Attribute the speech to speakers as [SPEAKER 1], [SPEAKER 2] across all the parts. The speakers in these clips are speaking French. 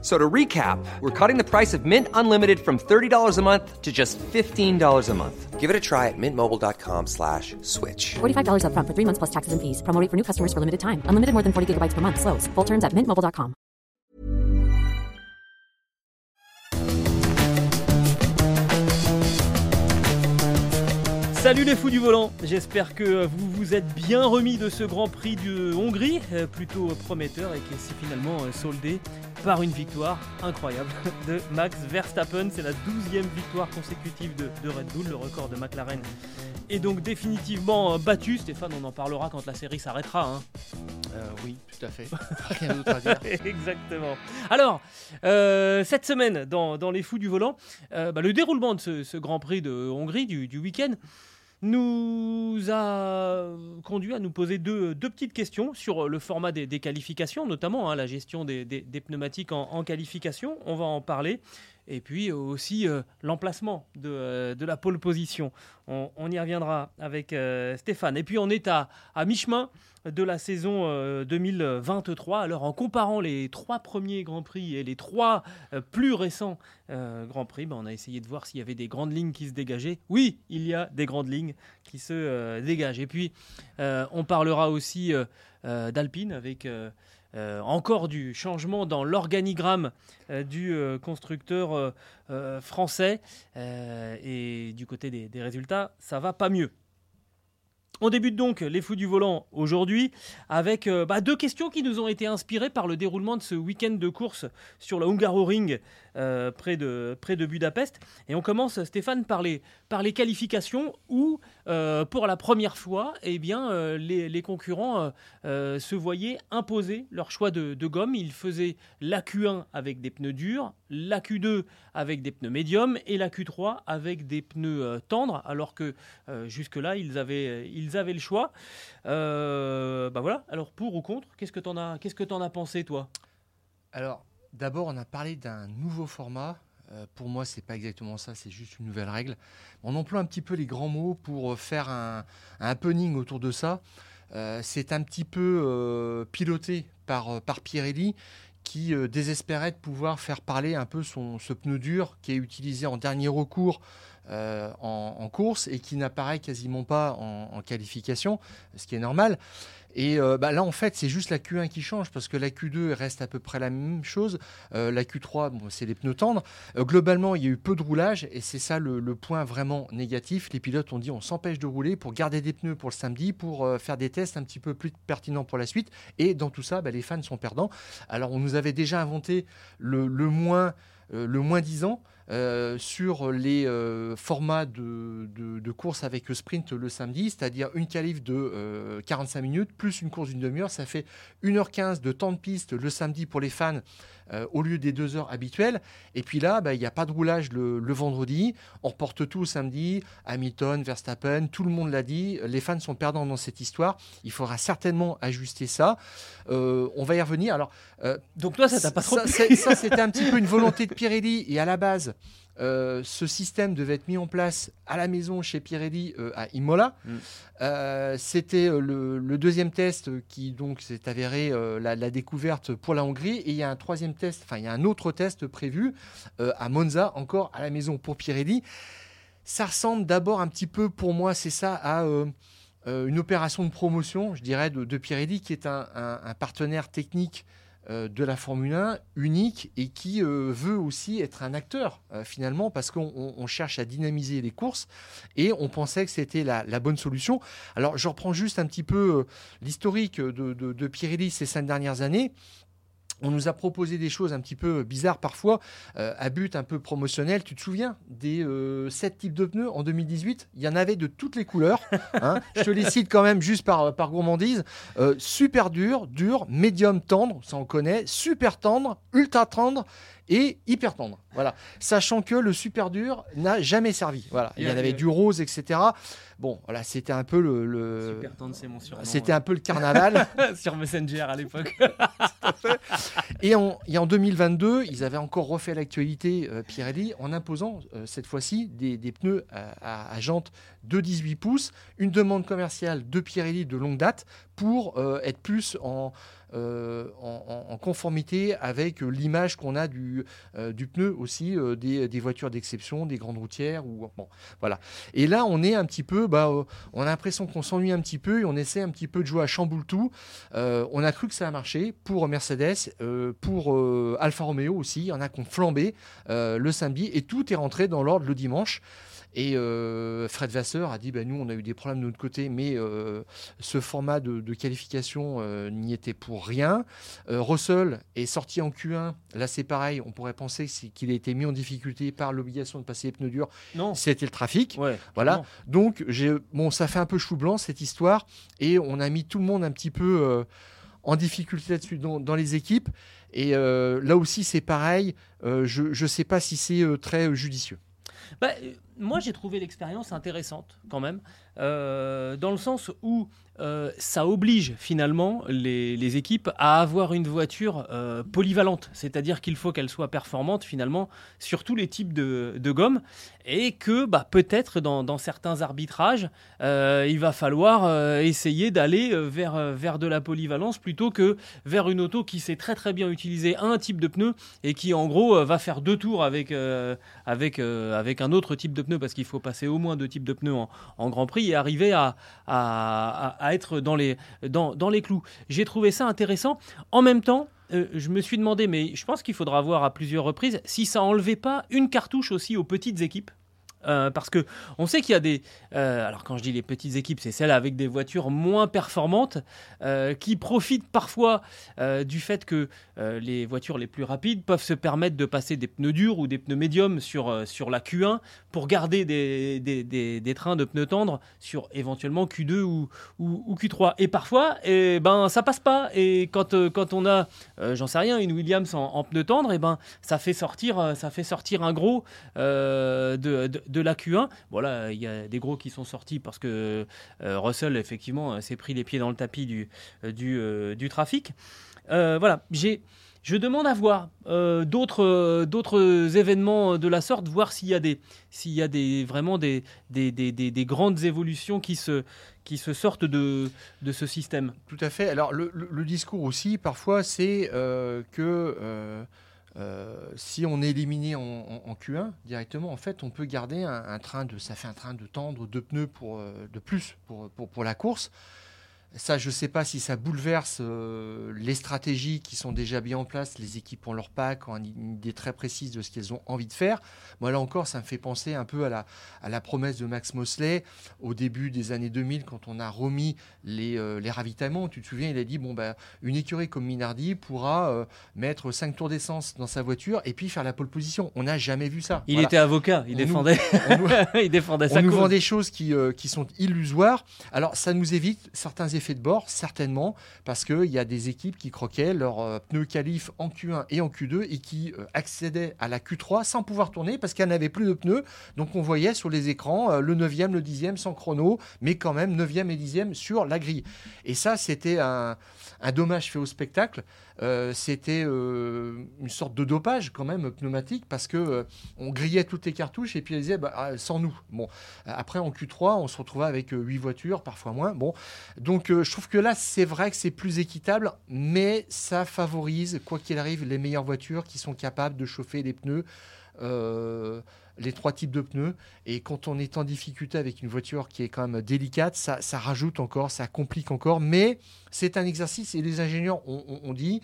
[SPEAKER 1] So to recap, we're cutting the price of Mint Unlimited from $30 a month to just $15 a month.
[SPEAKER 2] Give it a try at mintmobile.com slash switch.
[SPEAKER 3] $45 upfront for three months plus taxes and fees. Promo rate for new customers for limited time. Unlimited more than 40 gigabytes per month. Slows. Full terms at mintmobile.com.
[SPEAKER 4] Salut les fous du volant, j'espère que vous vous êtes bien remis de ce Grand Prix de Hongrie, euh, plutôt prometteur et qui s'est finalement euh, soldé par une victoire incroyable de Max Verstappen. C'est la 12e victoire consécutive de, de Red Bull, le record de McLaren est donc définitivement euh, battu. Stéphane, on en parlera quand la série s'arrêtera. hein.
[SPEAKER 5] Euh, oui, tout à fait. Rien d'autre à dire.
[SPEAKER 4] Exactement. Alors, euh, cette semaine, dans, dans les fous du volant, euh, bah, le déroulement de ce, ce Grand Prix de Hongrie du, du week-end nous a conduit à nous poser deux, petites questions sur le format des, qualifications, notamment hein, la gestion des, pneumatiques en qualification. On va en parler. Et puis aussi euh, l'emplacement de, euh, de la pole position. On, y reviendra avec euh, Stéphane. Et puis on est à, à mi-chemin de la saison euh, 2023. Alors en comparant les trois premiers Grands Prix et les trois euh, plus récents euh, Grands Prix, ben, on a essayé de voir s'il y avait des grandes lignes qui se dégageaient. Oui, il y a des grandes lignes qui se euh, dégagent. Et puis euh, on parlera aussi euh, euh, d'Alpine avec... euh, encore du changement dans l'organigramme euh, du euh, constructeur français et du côté des, résultats, ça va pas mieux. On débute donc les fous du volant aujourd'hui avec bah, deux questions qui nous ont été inspirées par le déroulement de ce week-end de course sur la Hungaroring euh, près, de, près de Budapest. Et on commence, Stéphane, par les, par les qualifications où, euh, pour la première fois, eh bien, euh, les, les concurrents se voyaient imposer leur choix de, gomme. Ils faisaient la Q1 avec des pneus durs, la Q2 avec des pneus médiums et la Q3 avec des pneus tendres, alors que jusque-là, ils avaient, ils avaient le choix. Bah voilà, alors pour ou contre, qu'est-ce que tu en, que as pensé, toi?
[SPEAKER 5] Alors, d'abord, on a parlé d'un nouveau format. Euh, pour moi, c'est pas exactement ça, c'est juste une nouvelle règle. On emploie un petit peu les grands mots pour euh, faire un, un happening autour de ça. Euh, c'est un petit peu piloté par, par Pirelli qui désespérait de pouvoir faire parler un peu son, ce pneu dur qui est utilisé en dernier recours en, en course et qui n'apparaît quasiment pas en, en qualification, ce qui est normal. Et euh, bah, là, en fait, c'est juste la Q1 qui change parce que la Q2 reste à peu près la même chose. Euh, la Q3, bon, c'est les pneus tendres. Euh, globalement, il y a eu peu de roulage et c'est ça le, point vraiment négatif. Les pilotes ont dit on s'empêche de rouler pour garder des pneus pour le samedi, pour faire des tests un petit peu plus pertinents pour la suite. Et dans tout ça, bah, les fans sont perdants. Alors, on nous avait déjà inventé le, moins. le moins 10 ans euh, sur les euh, formats de, de, de course avec sprint le samedi, c'est-à-dire une qualif de euh, 45 minutes plus une course d'une demi-heure. Ça fait 1h15 de temps de piste le samedi pour les fans euh, au lieu des deux heures habituelles. Et puis là, bah, il n'y a pas de roulage le, le vendredi. On reporte tout au samedi. Hamilton, Verstappen, tout le monde l'a dit. Les fans sont perdants dans cette histoire. Il faudra certainement ajuster ça. Euh, on va y revenir. Alors, euh,
[SPEAKER 4] Donc toi, ça t'a pas trop
[SPEAKER 5] ça, c'était un petit peu une volonté de Pirelli. Et à la base, euh, ce système devait être mis en place à la maison chez Pirelli euh, à Imola.
[SPEAKER 4] Mm.
[SPEAKER 5] Euh, c'était le, le deuxième test qui donc s'est avéré la, la découverte pour la Hongrie. Et il y a un troisième test, enfin il y a un autre test prévu à Monza, encore à la maison pour Pirelli. Ça ressemble d'abord un petit peu, pour moi, c'est ça, à une opération de promotion, je dirais, de, de Pirelli, qui est un, un- un partenaire technique de la Formule 1 unique et qui euh, veut aussi être un acteur euh, finalement parce qu'on on- on cherche à dynamiser les courses et on pensait que c'était la, bonne solution. Alors je reprends juste un petit peu euh, l'historique de, de- de ces cinq dernières années. On nous a proposé des choses un petit peu bizarres parfois, euh, à but un peu promotionnel. Tu te souviens des euh, sept types de pneus en 2018 Il y en avait de toutes les couleurs. hein. Je te les cite quand même juste par, par gourmandise. Euh, super dur, dur, médium tendre, ça on connaît, super tendre, ultra tendre et hyper tendre. Voilà. Sachant que le super dur n'a jamais servi. Voilà. Il y en avait du rose, etc. Bon, voilà, c'était un peu le, le-
[SPEAKER 4] Super tendre, c'est mon surnom.
[SPEAKER 5] c'était un peu le carnaval.
[SPEAKER 4] sur Messenger à l'époque.
[SPEAKER 5] Et en, et en 2022, ils avaient encore refait l'actualité euh, Pirelli en imposant euh, cette fois-ci des, des pneus à, à- à jantes de 18 pouces, une demande commerciale de Pirelli de longue date pour euh, être plus en, euh, en, conformité avec euh, l'image qu'on a du, euh, pneu aussi des, voitures d'exception, des grandes routières. Ou, bon, voilà. Et là, on est un petit peu, bah, on a l'impression qu'on s'ennuie un petit peu et on essaie un petit peu de jouer à chamboule tout. On a cru que ça a marché pour Mercedes, pour Alfa Romeo aussi. Il y en a qui ont flambé le samedi et tout est rentré dans l'ordre le dimanche. Et euh, Fred Vasseur a dit bah, nous, on a eu des problèmes de notre côté, mais euh, ce format de, de qualification euh, n'y était pour rien. Russell est sorti en Q1. Là, c'est pareil. On pourrait penser qu'il a été mis en difficulté par l'obligation de passer les pneus durs.
[SPEAKER 4] non.
[SPEAKER 5] C'était le trafic.
[SPEAKER 4] Ouais.
[SPEAKER 5] Voilà. Donc, bon, ça fait un peu chou blanc cette histoire, et on a mis tout le monde un petit peu euh, en difficulté là-dessus dans, dans les équipes. Et euh, là aussi, c'est pareil. euh, je ne sais pas si c'est très judicieux.
[SPEAKER 4] Bah, moi, j'ai trouvé l'expérience intéressante quand même, euh, dans le sens où euh, ça oblige finalement les, équipes à avoir une voiture euh, polyvalente, c'est-à-dire qu'il faut qu'elle soit performante finalement sur tous les types de, de gommes, et que bah, peut-être dans, certains arbitrages, il va falloir essayer d'aller vers, vers de la polyvalence plutôt que vers une auto qui sait très très bien utiliser un type de pneu et qui en gros va faire deux tours avec, avec, avec un autre type de pneu parce qu'il faut passer au moins deux types de pneus en, Grand Prix et arriver à, être dans les, dans, dans les clous. J'ai trouvé ça intéressant. En même temps, euh, je me suis demandé, mais je pense qu'il faudra voir à plusieurs reprises, si ça enlevait pas une cartouche aussi aux petites équipes. Euh, parce que on sait qu'il y a des. euh, alors quand je dis les petites équipes, c'est celles avec des voitures moins performantes euh, qui profitent parfois du fait que les voitures les plus rapides peuvent se permettre de passer des pneus durs ou des pneus médiums sur, sur la Q1 pour garder des, des, des- des trains de pneus tendres sur éventuellement Q2 ou, ou, ou Q3. Et parfois, eh ben, ça passe pas. Et quand, quand on a, j'en sais rien, une Williams en, pneus tendres, et ben, ça, fait sortir, ça fait sortir un gros de, de la Q1. Voilà, il y a des gros qui sont sortis parce que euh, Russell, effectivement, euh, s'est pris les pieds dans le tapis du, euh, du, trafic. Voilà, j'ai. Je demande à voir d'autres événements de la sorte, voir s'il y a des s'il y a des vraiment des des, des, des- des grandes évolutions qui se qui se sortent de de ce système.
[SPEAKER 5] Tout à fait. Alors, le, discours aussi, parfois, c'est que euh, si on est éliminé en, en- en Q1 directement, en fait, on peut garder un, train de. Ça fait un train de tendre deux pneus pour, euh, de plus pour la course. Ça, je ne sais pas si ça bouleverse euh, les stratégies qui sont déjà bien en place. Les équipes ont leur pack, ont une idée très précise de ce qu'elles ont envie de faire. Moi, là encore, ça me fait penser un peu à la, à la promesse de Max Mosley au début des années 2000, quand on a remis les, euh, les ravitaillements. Tu te souviens, il a dit bon, bah, une écurie comme Minardi pourra euh, mettre 5 tours d'essence dans sa voiture et puis faire la pole position. On n'a jamais vu ça.
[SPEAKER 4] Il
[SPEAKER 5] Voilà.
[SPEAKER 4] était avocat, il
[SPEAKER 5] On
[SPEAKER 4] défendait
[SPEAKER 5] On nous-
[SPEAKER 4] il défendait
[SPEAKER 5] on
[SPEAKER 4] sa
[SPEAKER 5] nous vend des choses qui, qui sont illusoires. Alors, ça nous évite certains effets de bord, certainement, parce qu'il y a des équipes qui croquaient leurs euh, pneus qualif en Q1 et en Q2 et qui euh, accédaient à la Q3 sans pouvoir tourner parce qu'elles n'avaient plus de pneus. Donc, on voyait sur les écrans euh, le 9e, le 10e sans chrono, mais quand même 9e et 10e sur la grille. Et ça, c'était un, un dommage fait au spectacle. Euh, c'était euh, une sorte de dopage quand même pneumatique parce que euh, on grillait toutes les cartouches et puis elles disaient bah, ah, sans nous. Bon, après en Q3, on se retrouvait avec 8 voitures, parfois moins. Bon, donc je trouve que là c'est vrai que c'est plus équitable, mais ça favorise quoi qu'il arrive les meilleures voitures qui sont capables de chauffer les pneus. Euh, les trois types de pneus. Et quand on est en difficulté avec une voiture qui est quand même délicate, ça, ça rajoute encore, ça complique encore, mais c'est un exercice et les ingénieurs ont, ont dit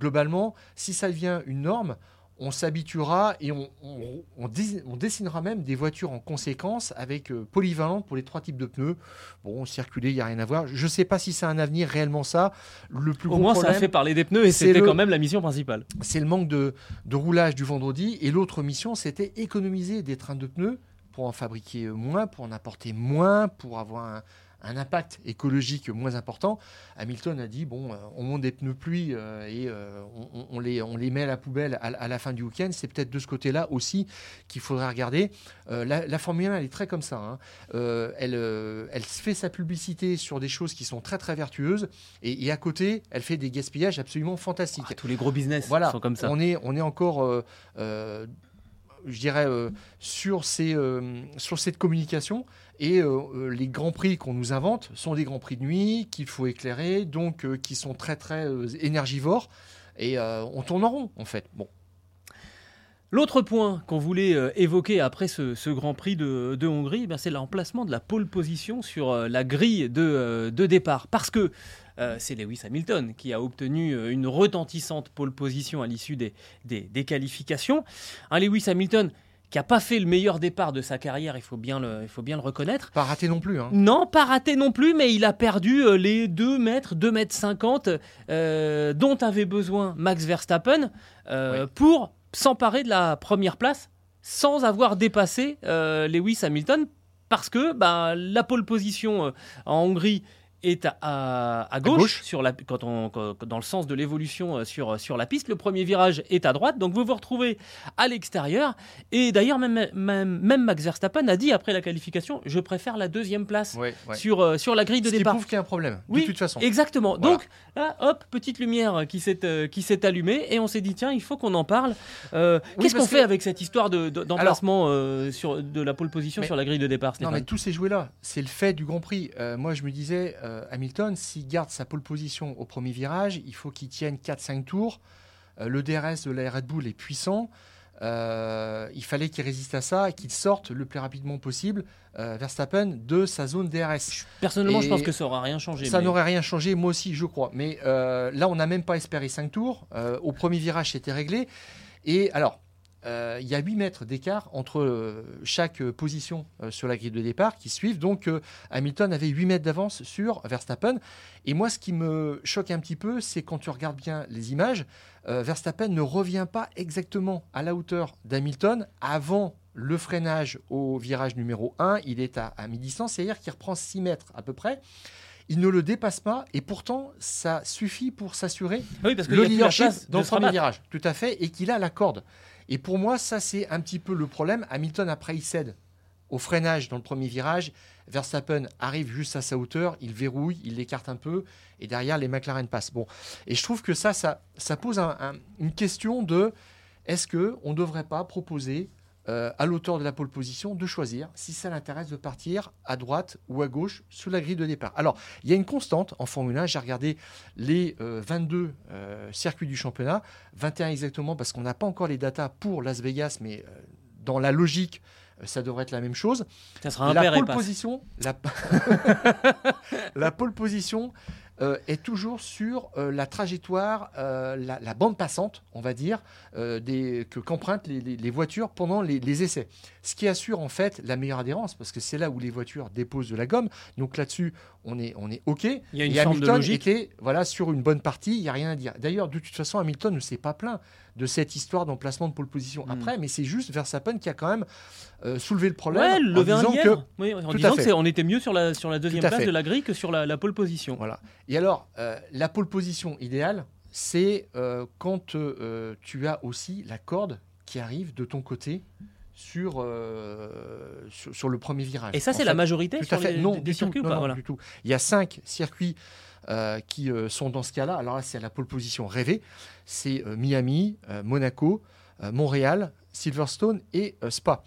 [SPEAKER 5] globalement, si ça devient une norme, on s'habituera et on, on- on dé- on dessinera même des voitures en conséquence avec euh, polyvalentes pour les trois types de pneus. Bon, circuler, il n'y a rien à voir. Je ne sais pas si c'est un avenir réellement ça. Le plus
[SPEAKER 4] Au
[SPEAKER 5] gros
[SPEAKER 4] moins, ça a fait parler des pneus et
[SPEAKER 5] c'est
[SPEAKER 4] c'était quand même la mission principale.
[SPEAKER 5] c'est le manque de, de roulage du vendredi. Et l'autre mission, c'était économiser des trains de pneus pour en fabriquer moins, pour en apporter moins, pour avoir un, un impact écologique moins important, Hamilton a dit bon, euh, on monte des pneus pluie euh, et euh, on, on les, on les met à la poubelle à, à la fin du week-end. C'est peut-être de ce côté-là aussi qu'il faudrait regarder. La, la Formule 1, elle est très comme ça. hein. Elle, elle fait sa publicité sur des choses qui sont très très vertueuses et, et à côté, elle fait des gaspillages absolument fantastiques.
[SPEAKER 4] Ah, tous les gros business
[SPEAKER 5] Voilà,
[SPEAKER 4] sont comme ça.
[SPEAKER 5] On est, on est encore, je dirais, euh, sur, ces, euh, sur cette communication. Et euh, euh, les grands prix qu'on nous invente sont des grands prix de nuit qu'il faut éclairer, donc euh, qui sont très très énergivores. Et on tourne en rond, en fait. Bon,
[SPEAKER 4] L'autre point qu'on voulait évoquer après ce, Grand Prix de, Hongrie, bien, c'est l'emplacement de la pole position sur la grille de, départ. Parce que c'est Lewis Hamilton qui a obtenu une retentissante pole position à l'issue des, des, qualifications. Lewis Hamilton qui n'a pas fait le meilleur départ de sa carrière, il faut bien le, il faut bien le reconnaître.
[SPEAKER 5] pas raté non plus. hein.
[SPEAKER 4] Non, pas raté non plus, mais il a perdu euh, les 2 mètres, 2 mètres 50 euh, dont avait besoin Max Verstappen euh,
[SPEAKER 5] Oui.
[SPEAKER 4] pour s'emparer de la première place sans avoir dépassé euh, Lewis Hamilton parce que bah, la pole position en Hongrie est à, à- à gauche,
[SPEAKER 5] gauche.
[SPEAKER 4] Sur la, quand on, quand- dans le sens de l'évolution euh, sur, sur la piste. Le premier virage est à droite, donc vous vous retrouvez à l'extérieur. Et d'ailleurs, même, même, même Max Verstappen a dit après la qualification, je préfère la deuxième place sur, euh, sur la grille de
[SPEAKER 5] Ce qui
[SPEAKER 4] départ.
[SPEAKER 5] prouve qu'il y a un problème,
[SPEAKER 4] Oui,
[SPEAKER 5] de toute façon.
[SPEAKER 4] Exactement.
[SPEAKER 5] Voilà.
[SPEAKER 4] Donc là, hop, petite lumière qui s'est euh, qui s'est allumée et on s'est dit tiens, il faut qu'on en parle. Euh,
[SPEAKER 5] Oui,
[SPEAKER 4] Qu'est-ce qu'on fait
[SPEAKER 5] que-
[SPEAKER 4] avec cette histoire de- de- d'emplacement euh, sur de la pole position
[SPEAKER 5] Mais-
[SPEAKER 4] sur la grille de départ
[SPEAKER 5] Non, mais tous ces jouets-là, c'est le fait du Grand Prix. Euh, moi, je me disais, euh, Hamilton, s'il garde sa pole position au premier virage, il faut qu'il tienne 4-5 tours. Euh, le DRS de la Red Bull est puissant. Euh, il fallait qu'il résiste à ça et qu'il sorte le plus rapidement possible, Verstappen, de sa zone DRS.
[SPEAKER 4] Personnellement, je pense que ça aura rien changé.
[SPEAKER 5] Ça
[SPEAKER 4] mais-
[SPEAKER 5] n'aurait rien changé, moi aussi, je crois. Mais là, on n'a même pas espéré 5 tours. Au premier virage, c'était réglé. Et alors, euh, il y a 8 mètres d'écart entre euh, chaque euh, position sur la grille de départ qui suivent. Donc, Hamilton avait 8 mètres d'avance sur Verstappen. Et moi, ce qui me choque un petit peu, c'est quand tu regardes bien les images, Verstappen ne revient pas exactement à la hauteur d'Hamilton avant le freinage au virage numéro 1. Il est à, à mi-distance, c'est-à-dire qu'il reprend 6 mètres à peu près. Il ne le dépasse pas et pourtant ça suffit pour s'assurer
[SPEAKER 4] Oui, parce que
[SPEAKER 5] le leadership dans le premier virage. Tout à fait, et qu'il a la corde. Et pour moi, ça c'est un petit peu le problème. Hamilton après il cède au freinage dans le premier virage. Verstappen arrive juste à sa hauteur, il verrouille, il l'écarte un peu, et derrière les McLaren passent. Bon, et je trouve que ça, ça, ça pose un- un- une question de est-ce que on ne devrait pas proposer euh, à l'auteur de la pole position de choisir si ça l'intéresse de partir à droite ou à gauche sous la grille de départ. Alors, il y a une constante en Formule 1. J'ai regardé les euh, 22 euh, circuits du championnat, 21 exactement parce qu'on n'a pas encore les datas pour Las Vegas, mais euh, dans la logique, euh, ça devrait être la même chose.
[SPEAKER 4] Ça sera un
[SPEAKER 5] La pole position, la, la pole position euh, est toujours sur euh, la trajectoire, euh, la, la bande passante, on va dire, des, que qu'empruntent les, les- les voitures pendant les, les essais. Ce qui assure en fait la meilleure adhérence, parce que c'est là où les voitures déposent de la gomme. Donc là-dessus, on est, on est OK.
[SPEAKER 4] Il y a une
[SPEAKER 5] Et
[SPEAKER 4] de
[SPEAKER 5] Hamilton
[SPEAKER 4] logique.
[SPEAKER 5] était voilà, sur une bonne partie, il n'y a rien à dire. D'ailleurs, de toute façon, Hamilton ne s'est pas plaint de cette histoire d'emplacement de pole position
[SPEAKER 4] Hmm.
[SPEAKER 5] après, mais c'est juste Verstappen qui a quand même euh, soulevé le problème.
[SPEAKER 4] Ouais,
[SPEAKER 5] en disant que
[SPEAKER 4] Oui, en disant que on était mieux sur la, sur la deuxième place de la grille que sur la, la pole position.
[SPEAKER 5] Voilà. Et alors, euh, la pole position idéale, c'est euh, quand tu as aussi la corde qui arrive de ton côté sur, euh, sur, sur le premier virage.
[SPEAKER 4] Et ça, c'est la majorité
[SPEAKER 5] Tout
[SPEAKER 4] sur
[SPEAKER 5] à fait.
[SPEAKER 4] les,
[SPEAKER 5] non,
[SPEAKER 4] des
[SPEAKER 5] tout.
[SPEAKER 4] circuits ou pas
[SPEAKER 5] non,
[SPEAKER 4] Voilà.
[SPEAKER 5] du tout. Il y a cinq circuits euh, qui euh, sont dans ce cas-là. Alors là, c'est la pole position rêvée. C'est Miami, Monaco, Montréal, Silverstone et Spa.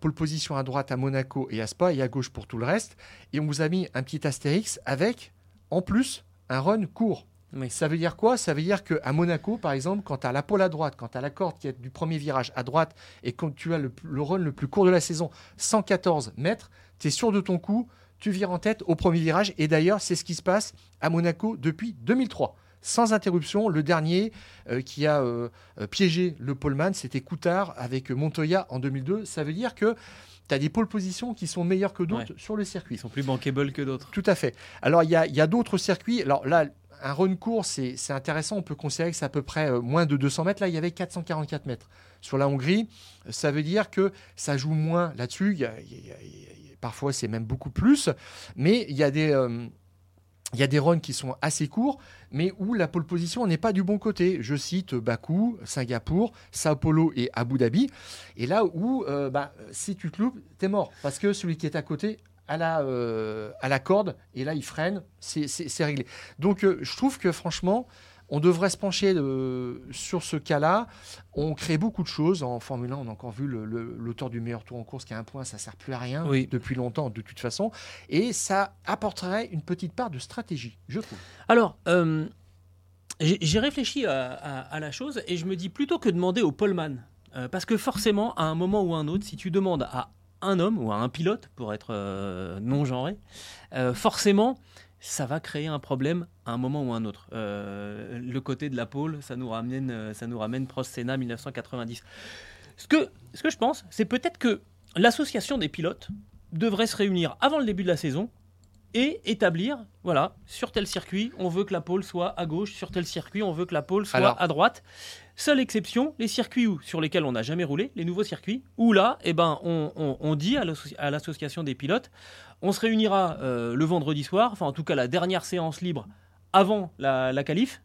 [SPEAKER 5] Pole position à droite à Monaco et à Spa et à gauche pour tout le reste. Et on vous a mis un petit astérix avec, en plus, un run court.
[SPEAKER 4] Oui.
[SPEAKER 5] Ça veut dire quoi? Ça veut dire qu'à Monaco, par exemple, quand tu as la pole à droite, quand tu as la corde qui est du premier virage à droite et quand tu as le, le run le plus court de la saison, 114 mètres, tu es sûr de ton coup, tu vires en tête au premier virage. Et d'ailleurs, c'est ce qui se passe à Monaco depuis 2003. Sans interruption, le dernier euh, qui a euh, euh, piégé le poleman, c'était Coutard avec Montoya en 2002. Ça veut dire que tu as des pole positions qui sont meilleures que d'autres sur le circuit.
[SPEAKER 4] Ils sont plus bankable que d'autres.
[SPEAKER 5] Tout à fait. Alors, il y a, il y a d'autres circuits. Alors là, un run court, c'est intéressant. On peut considérer que c'est à peu près euh, moins de 200 mètres. Là, il y avait 444 mètres. Sur la Hongrie, ça veut dire que ça joue moins là-dessus. Parfois, c'est même beaucoup plus. Mais il y a des. euh, runs qui sont assez courts, mais où la pole position n'est pas du bon côté. Je cite Bakou, Singapour, Sao Paulo et Abu Dhabi. Et là où, euh, bah, si tu te loupes, t'es mort. Parce que celui qui est à côté a la, euh, à la corde, et là, il freine, c'est- réglé. Donc, euh, je trouve que franchement, on devrait se pencher euh, sur ce cas-là. On crée beaucoup de choses. En Formule 1, on a encore vu l'auteur du meilleur tour en course qui a un point, ça sert plus à rien
[SPEAKER 4] Oui.
[SPEAKER 5] depuis longtemps, de toute façon. Et ça apporterait une petite part de stratégie, je trouve.
[SPEAKER 4] Alors, j'ai j'ai réfléchi à, à- à la chose et je me dis plutôt que demander au poleman, euh, parce que forcément, à un moment ou à un autre, si tu demandes à un homme ou à un pilote, pour être euh, non genré, euh, forcément, ça va créer un problème à un moment ou à un autre. Euh, le côté de la pole, ça nous ramène, ça nous ramène Prost Senna 1990. Ce que, ce que je pense, c'est peut-être que l'association des pilotes devrait se réunir avant le début de la saison et établir, voilà, sur tel circuit, on veut que la pole soit à gauche, sur tel circuit, on veut que la pole soit
[SPEAKER 5] Alors-
[SPEAKER 4] à droite. Seule exception, les circuits où, sur lesquels on n'a jamais roulé, les nouveaux circuits, où là, eh ben, on, on- on dit à l'association des pilotes, on se réunira euh, le vendredi soir, enfin en tout cas la dernière séance libre avant la, la qualif,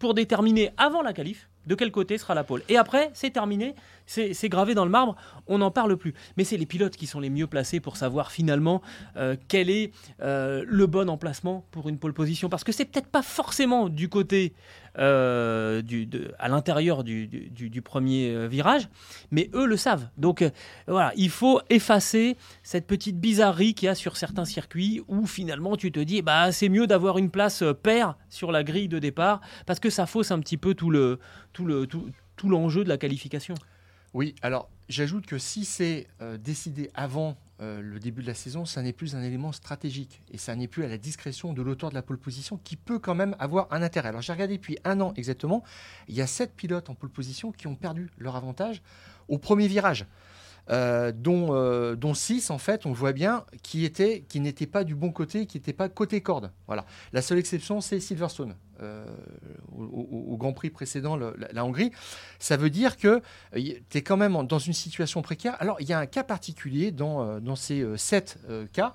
[SPEAKER 4] pour déterminer avant la qualif de quel côté sera la pole. Et après, c'est terminé, c'est gravé dans le marbre, on n'en parle plus. Mais c'est les pilotes qui sont les mieux placés pour savoir finalement euh, quel est euh, le bon emplacement pour une pole position. Parce que c'est peut-être pas forcément du côté, euh, à l'intérieur du, premier virage, mais eux le savent. Donc voilà, il faut effacer cette petite bizarrerie qu'il y a sur certains circuits où finalement tu te dis, bah c'est mieux d'avoir une place paire sur la grille de départ parce que ça fausse un petit peu tout l'enjeu de la qualification.
[SPEAKER 5] Oui, alors j'ajoute que si c'est euh, décidé avant euh, le début de la saison, ça n'est plus un élément stratégique et ça n'est plus à la discrétion de l'auteur de la pole position qui peut quand même avoir un intérêt. Alors j'ai regardé depuis un an exactement, il y a sept pilotes en pole position qui ont perdu leur avantage au premier virage. Euh, dont, euh, dont six, en fait, on voit bien, qui étaient, qui n'étaient pas du bon côté, qui n'étaient pas côté corde. Voilà. La seule exception, c'est Silverstone, euh, au, Grand Prix précédent, la, Hongrie. Ça veut dire que tu es quand même dans une situation précaire. Alors, il y a un cas particulier dans, euh, dans ces euh, sept euh, cas.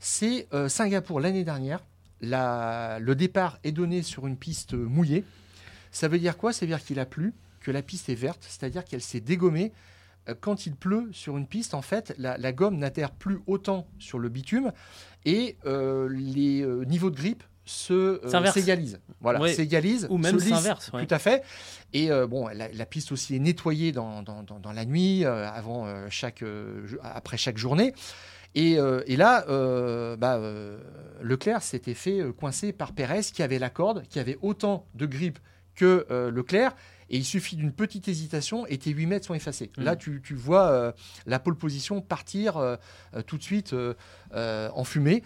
[SPEAKER 5] C'est euh, Singapour l'année dernière. Le départ est donné sur une piste euh, mouillée. Ça veut dire quoi? Ça veut dire qu'il a plu, que la piste est verte, c'est-à-dire qu'elle s'est dégommée. Euh, Quand il pleut sur une piste, en fait, la, la gomme n'adhère plus autant sur le bitume et euh, les euh, niveaux de grippe se euh, s'égalisent. Voilà, s'égalisent,
[SPEAKER 4] Ou même
[SPEAKER 5] se lissent.
[SPEAKER 4] s'inversent, ouais.
[SPEAKER 5] Tout à fait. Et bon, la, la piste aussi est nettoyée dans, dans- dans- dans la nuit, avant chaque, après chaque journée. Et, euh, et là, euh, bah, euh, Leclerc s'était fait coincer par Pérez, qui avait la corde, qui avait autant de grippe que Leclerc. Et il suffit d'une petite hésitation et tes 8 mètres sont effacés.
[SPEAKER 4] Mm.
[SPEAKER 5] Là, tu, tu vois euh, la pole position partir euh, euh, tout de suite euh, en fumée.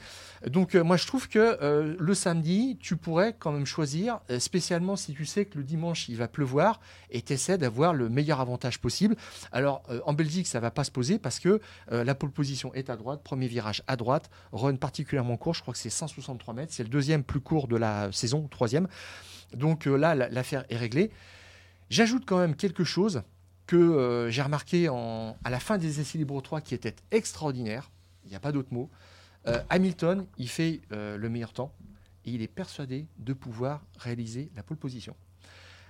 [SPEAKER 5] Donc, moi, je trouve que le samedi, tu pourrais quand même choisir, spécialement si tu sais que le dimanche, il va pleuvoir, et tu essaies d'avoir le meilleur avantage possible. Alors, en Belgique, ça va pas se poser parce que la pole position est à droite, premier virage à droite, run particulièrement court, je crois que c'est 163 mètres, c'est le deuxième plus court de la saison, troisième. Donc là, la- l'affaire est réglée. J'ajoute quand même quelque chose que euh, j'ai remarqué à la fin des essais libres 3 qui était extraordinaire. Il n'y a pas d'autre mot. Euh, Hamilton, il fait euh, le meilleur temps et il est persuadé de pouvoir réaliser la pole position.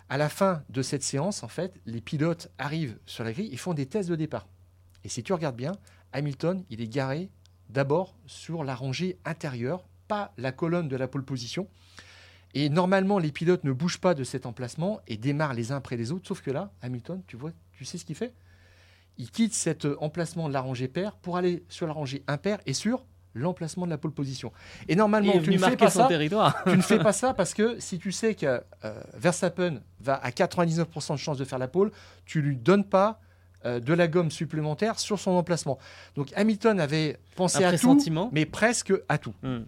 [SPEAKER 5] À la fin de cette séance, en fait, les pilotes arrivent sur la grille, ils font des tests de départ. Et si tu regardes bien, Hamilton, il est garé d'abord sur la rangée intérieure, pas la colonne de la pole position. Et normalement, les pilotes ne bougent pas de cet emplacement et démarrent les uns après les autres. Sauf que là, Hamilton, tu vois, tu sais ce qu'il fait? Il quitte cet euh, emplacement de la rangée paire pour aller sur la rangée impaire et sur l'emplacement de la pole position. Et normalement, tu ne fais pas ça.
[SPEAKER 4] territoire.
[SPEAKER 5] tu ne fais pas ça parce que si tu sais que euh, Verstappen va à 99% de chance de faire la pole, tu lui donnes pas euh, de la gomme supplémentaire sur son emplacement. Donc Hamilton avait pensé
[SPEAKER 4] Un
[SPEAKER 5] à tout, mais presque à tout.
[SPEAKER 4] Hmm.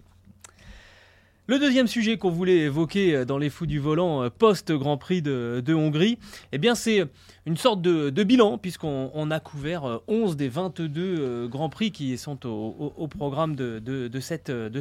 [SPEAKER 4] Le deuxième sujet qu'on voulait évoquer euh, dans les fous du volant euh, post-Grand Prix de, de Hongrie, eh bien c'est une sorte de, bilan, puisqu'on on a couvert euh, 11 des 22 euh, Grands Prix qui sont au, programme euh, de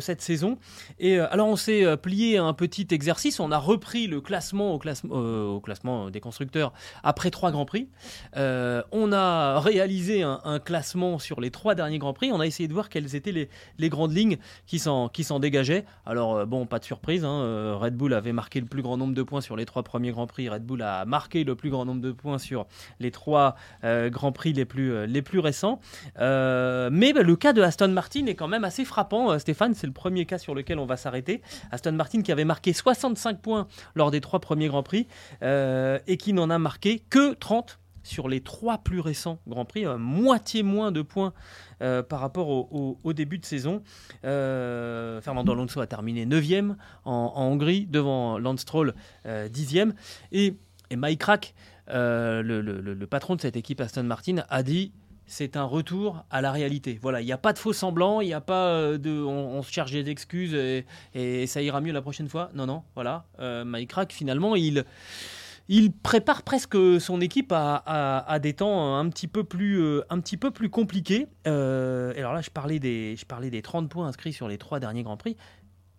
[SPEAKER 4] cette saison. Et euh, alors on s'est euh, plié à un petit exercice, on a repris le classement au, euh, au classement des constructeurs après trois Grands Prix. Euh, on a réalisé un, classement sur les trois derniers Grands Prix, on a essayé de voir quelles étaient les, grandes lignes qui s'en dégageaient. Alors euh, bon, pas de surprise, hein, euh, Red Bull avait marqué le plus grand nombre de points sur les trois premiers Grands Prix. Red Bull a marqué le plus grand nombre de points sur les trois euh, Grands Prix les plus, euh, les plus récents. Euh, mais bah, le cas de Aston Martin est quand même assez frappant, Stéphane. C'est le premier cas sur lequel on va s'arrêter. Aston Martin qui avait marqué 65 points lors des trois premiers Grands Prix et qui n'en a marqué que 30 sur les trois plus récents Grands Prix, moitié moins de points par rapport au, début de saison. Fernando Alonso a terminé 9e en, Hongrie, devant Lance Stroll euh, 10e. Et, et Mike Rack, euh, le, le- le- le patron de cette équipe Aston Martin, a dit c'est un retour à la réalité. Voilà, il n'y a pas de faux semblants, il n'y a pas euh, de on, on se cherche des excuses et, et ça ira mieux la prochaine fois. Non, non, voilà. Euh, Mike Rack, finalement, il il prépare presque son équipe à, à- à des temps un petit peu plus, un petit peu plus compliqués. Euh, et alors là, je parlais, des, je parlais des 30 points inscrits sur les trois derniers Grands Prix.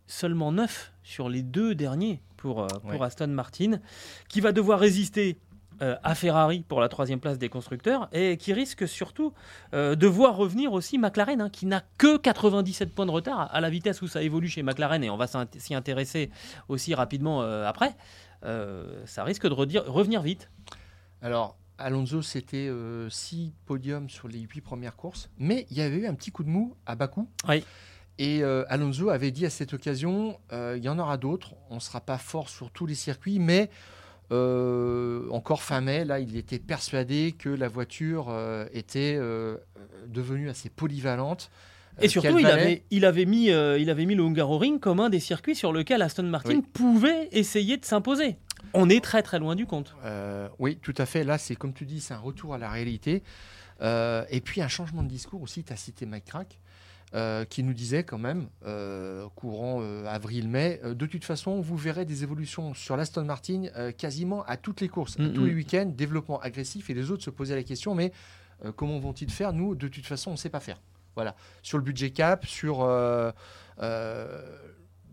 [SPEAKER 4] Seulement 9 sur les deux derniers pour, pour
[SPEAKER 5] Ouais.
[SPEAKER 4] Aston Martin, qui va devoir résister euh, à Ferrari pour la troisième place des constructeurs et qui risque surtout euh, de voir revenir aussi McLaren, hein, qui n'a que 97 points de retard à la vitesse où ça évolue chez McLaren, et on va s'y intéresser aussi rapidement euh, après. Ça risque de redire- revenir vite.
[SPEAKER 5] Alors, Alonso, c'était 6 podiums sur les 8 premières courses, mais il y avait eu un petit coup de mou à Bakou.
[SPEAKER 4] Oui.
[SPEAKER 5] Et euh, Alonso avait dit à cette occasion, euh, il y en aura d'autres, on ne sera pas fort sur tous les circuits, mais euh, encore fin mai, là, il était persuadé que la voiture euh, était euh, devenue assez polyvalente.
[SPEAKER 4] Et surtout, il avait, il, avait mis, il avait mis le Hungaroring comme un des circuits sur lequel Aston Martin
[SPEAKER 5] Oui.
[SPEAKER 4] pouvait essayer de s'imposer. On est très très loin du compte.
[SPEAKER 5] Oui, tout à fait. Là, c'est comme tu dis, c'est un retour à la réalité. Et puis un changement de discours aussi. Tu as cité Mike Crack, euh, qui nous disait quand même, euh, courant euh, avril-mai, de toute façon, vous verrez des évolutions sur l'Aston Martin quasiment à toutes les courses, à
[SPEAKER 4] Mhm.
[SPEAKER 5] tous les week-ends, développement agressif. Et les autres se posaient la question, mais comment vont-ils faire Nous, de toute façon, on ne sait pas faire. Voilà. Sur le budget cap, sur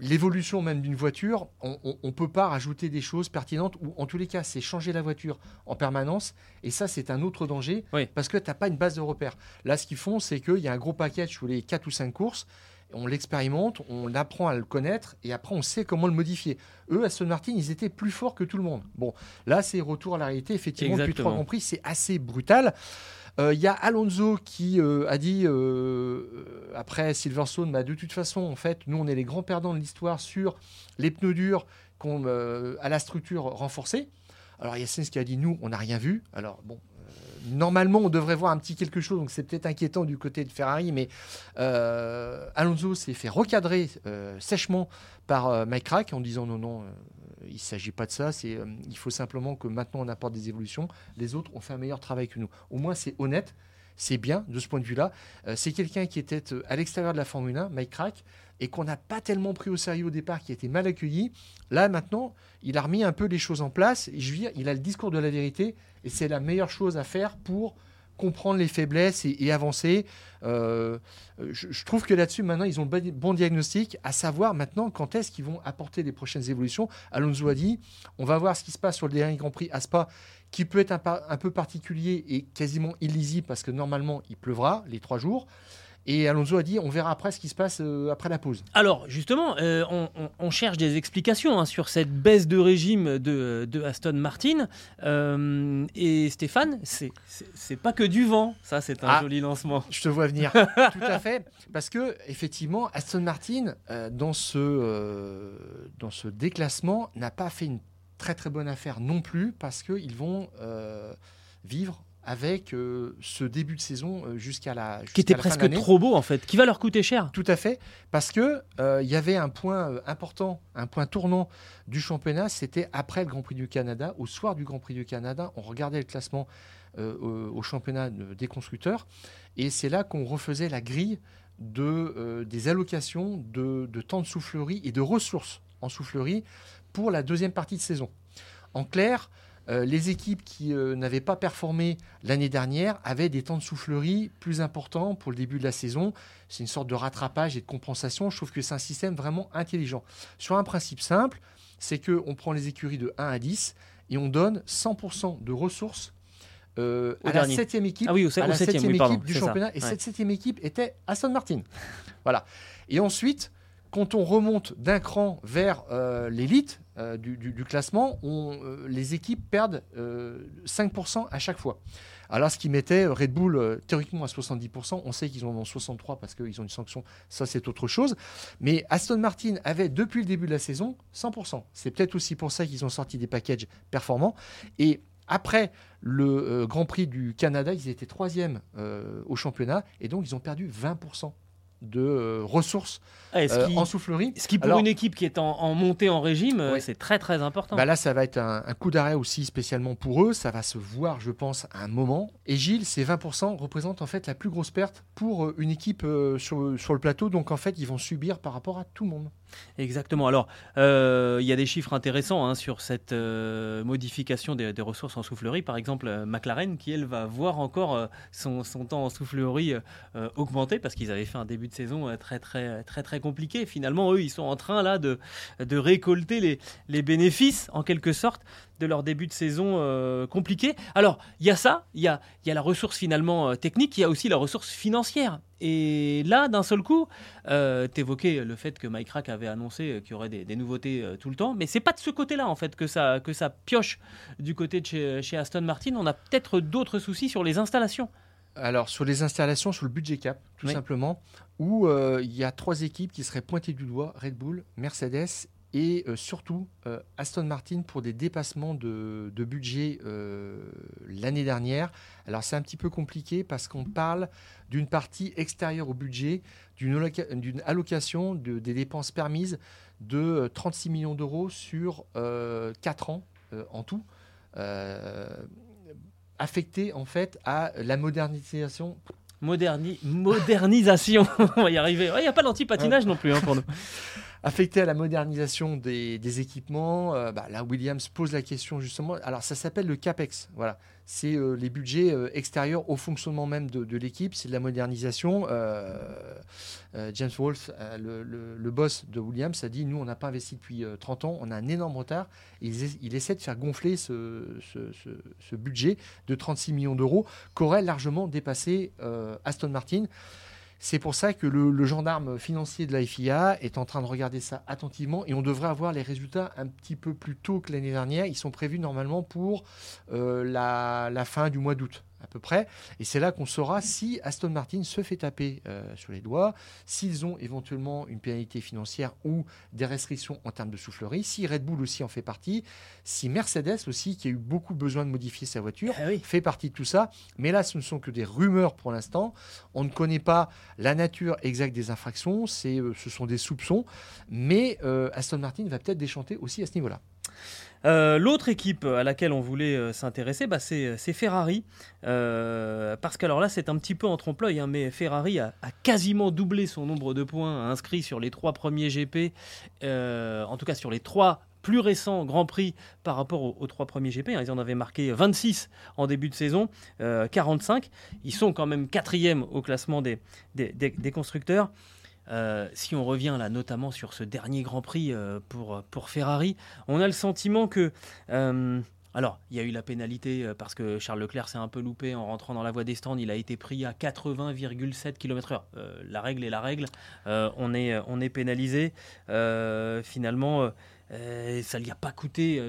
[SPEAKER 5] l'évolution même d'une voiture, on ne peut pas rajouter des choses pertinentes ou en tous les cas, c'est changer la voiture en permanence. Et ça, c'est un autre danger
[SPEAKER 4] Oui.
[SPEAKER 5] parce que tu n'as pas une base de repère. Là, ce qu'ils font, c'est qu'il y a un gros package sur les 4 ou 5 courses. On l'expérimente, on apprend à le connaître et après on sait comment le modifier. Eux, Aston Martin, ils étaient plus forts que tout le monde. Bon, là, c'est retour à la réalité. Effectivement, depuis
[SPEAKER 4] Exactement.
[SPEAKER 5] trois Grands Prix, c'est assez brutal. Euh, Il y a Alonso qui euh, a dit euh, après Silverstone, bah, de toute façon, en fait, nous, on est les grands perdants de l'histoire sur les pneus durs à la structure renforcée. Alors, il y a Sainz qui a dit, nous, on n'a rien vu. Alors, bon, normalement, on devrait voir un petit quelque chose, donc c'est peut-être inquiétant du côté de Ferrari, mais Alonso s'est fait recadrer sèchement par euh, Mike Crack en disant non, non, il ne s'agit pas de ça, c'est, euh, il faut simplement que maintenant on apporte des évolutions. Les autres ont fait un meilleur travail que nous. Au moins, c'est honnête. C'est bien de ce point de vue-là. Euh, c'est quelqu'un qui était euh, à l'extérieur de la Formule 1, Mike Crack, et qu'on n'a pas tellement pris au sérieux au départ, qui été mal accueilli. Là, maintenant, il a remis un peu les choses en place. Et je veux dire, il a le discours de la vérité, et c'est la meilleure chose à faire pour comprendre les faiblesses et, avancer. Euh, je, trouve que là-dessus, maintenant, ils ont le bon- diagnostic, à savoir maintenant quand est-ce qu'ils vont apporter les prochaines évolutions. Alonso a dit, on va voir ce qui se passe sur le dernier Grand Prix à Spa, qui peut être un peu particulier et quasiment illisible parce que normalement, il pleuvra les trois jours. Et Alonso a dit, on verra après ce qui se passe euh, après la pause.
[SPEAKER 4] Alors justement, euh, on, on- on cherche des explications hein, sur cette baisse de régime de, de Aston Martin. Euh, et Stéphane, c'est pas que du vent, ça c'est un
[SPEAKER 5] Ah.
[SPEAKER 4] joli lancement.
[SPEAKER 5] Je te vois venir. Tout à fait. Parce que, effectivement, Aston Martin, euh, dans, ce, dans ce déclassement, n'a pas fait une très très bonne affaire non plus, parce qu'ils vont vivre avec euh, ce début de saison euh, jusqu'à la.
[SPEAKER 4] Qui était
[SPEAKER 5] la fin de
[SPEAKER 4] presque trop beau en fait, qui va leur coûter cher.
[SPEAKER 5] Tout à fait, parce que euh, il y avait un point important, un point tournant du championnat, c'était après le Grand Prix du Canada, au soir du Grand Prix du Canada, on regardait le classement au, au championnat de- des constructeurs, et c'est là qu'on refaisait la grille de, des allocations de, de temps de soufflerie et de ressources en soufflerie pour la deuxième partie de saison. En clair, euh, les équipes qui euh, n'avaient pas performé l'année dernière avaient des temps de soufflerie plus importants pour le début de la saison. C'est une sorte de rattrapage et de compensation. Je trouve que c'est un système vraiment intelligent. Sur un principe simple, c'est qu'on prend les écuries de 1 à 10 et on donne 100% de ressources euh, à la septième équipe,
[SPEAKER 4] Ah oui, au se-
[SPEAKER 5] à
[SPEAKER 4] au
[SPEAKER 5] la
[SPEAKER 4] septième,
[SPEAKER 5] septième
[SPEAKER 4] oui, pardon,
[SPEAKER 5] équipe du
[SPEAKER 4] ça.
[SPEAKER 5] championnat. Et cette septième équipe était Aston Martin. voilà. Et ensuite, quand on remonte d'un cran vers euh, l'élite euh, du, classement, euh, les équipes perdent euh, 5% à chaque fois. Alors, ce qui mettait Red Bull euh, théoriquement à 70%, on sait qu'ils en ont 63 parce qu'ils ont une sanction, ça c'est autre chose. Mais Aston Martin avait depuis le début de la saison 100%. C'est peut-être aussi pour ça qu'ils ont sorti des packages performants. Et après le euh, Grand Prix du Canada, ils étaient troisième euh, au championnat et donc ils ont perdu 20% de euh, ressources
[SPEAKER 4] Ah, ce,
[SPEAKER 5] euh,
[SPEAKER 4] qui,
[SPEAKER 5] en soufflerie.
[SPEAKER 4] ce qui, pour
[SPEAKER 5] Alors,
[SPEAKER 4] une équipe qui est en, en montée en régime, euh,
[SPEAKER 5] Oui.
[SPEAKER 4] c'est très très important.
[SPEAKER 5] bah là, ça va être un, un coup d'arrêt aussi spécialement pour eux. Ça va se voir, je pense, à un moment. Et Gilles, ces 20% représentent en fait la plus grosse perte pour une équipe sur, sur le plateau. Donc en fait, ils vont subir par rapport à tout le monde.
[SPEAKER 4] Exactement. Alors, euh, il y a des chiffres intéressants hein, sur cette euh, modification des, ressources en soufflerie. Par exemple, euh, McLaren, qui elle va voir encore son, temps en soufflerie augmenter parce qu'ils avaient fait un début de saison très très très très compliqué. Finalement, eux, ils sont en train là de, récolter les bénéfices en quelque sorte de leur début de saison euh, compliqué. Alors, il y a ça, il y a, y a la ressource finalement euh, technique, il y a aussi la ressource financière. Et là, d'un seul coup, euh, t'évoquais le fait que Mike Rack avait annoncé euh, qu'il y aurait des, des nouveautés tout le temps, mais c'est pas de ce côté-là en fait que ça, que ça pioche du côté de chez, chez Aston Martin. On a peut-être d'autres soucis sur les installations.
[SPEAKER 5] Alors, sur les installations, sur le budget cap, tout
[SPEAKER 4] Oui.
[SPEAKER 5] simplement, où il y a trois équipes qui seraient pointées du doigt Red Bull, Mercedes et euh, surtout euh, Aston Martin pour des dépassements de, de budget euh, l'année dernière. Alors, c'est un petit peu compliqué parce qu'on parle d'une partie extérieure au budget, d'une alloca- d'une allocation de, des dépenses permises de euh, 36 millions d'euros sur 4 ans en tout. Euh, affecté en fait à la modernisation
[SPEAKER 4] Moderni- modernisation, on va y arriver. Il n'y a pas l'anti-patinage non plus hein, pour nous.
[SPEAKER 5] affecté à la modernisation des, équipements. Euh, bah, là, Williams pose la question justement. Alors, ça s'appelle le CAPEX. Voilà. C'est euh, les budgets euh, extérieurs au fonctionnement même de, l'équipe. C'est de la modernisation. James Wolfe, le, boss de Williams, a dit Nous, on n'a pas investi depuis euh, 30 ans. On a un énorme retard. Et il, il essaie de faire gonfler ce, ce- budget de 36 millions d'euros qu'aurait largement dépassé Aston Martin. C'est pour ça que le, gendarme financier de la FIA est en train de regarder ça attentivement et on devrait avoir les résultats un petit peu plus tôt que l'année dernière. Ils sont prévus normalement pour euh, la fin du mois d'août à peu près. Et c'est là qu'on saura si Aston Martin se fait taper euh, sur les doigts, s'ils ont éventuellement une pénalité financière ou des restrictions en termes de soufflerie, si Red Bull aussi en fait partie, si Mercedes aussi, qui a eu beaucoup besoin de modifier sa voiture,
[SPEAKER 4] Ah oui.
[SPEAKER 5] fait partie de tout ça. Mais là, ce ne sont que des rumeurs pour l'instant. On ne connaît pas la nature exacte des infractions, c'est, euh, ce sont des soupçons. Mais euh, Aston Martin va peut-être déchanter aussi à ce niveau-là.
[SPEAKER 4] Euh, L'autre équipe à laquelle on voulait euh, s'intéresser, bah, c'est c'est Ferrari. Euh, parce que alors là, c'est un petit peu en trompe-l'œil, hein, mais Ferrari a, quasiment doublé son nombre de points inscrits sur les trois premiers GP, euh, en tout cas sur les trois plus récents Grands Prix par rapport aux, trois premiers GP. hein. Ils en avaient marqué 26 en début de saison, euh, 45. Ils sont quand même quatrième au classement des constructeurs. Euh, si on revient là notamment sur ce dernier Grand Prix euh, pour, Ferrari, on a le sentiment que... euh, alors, il y a eu la pénalité parce que Charles Leclerc s'est un peu loupé en rentrant dans la voie des stands. Il a été pris à 80,7 km/h. La règle est la règle. On, est, on est pénalisé. Finalement, ça ne lui a pas coûté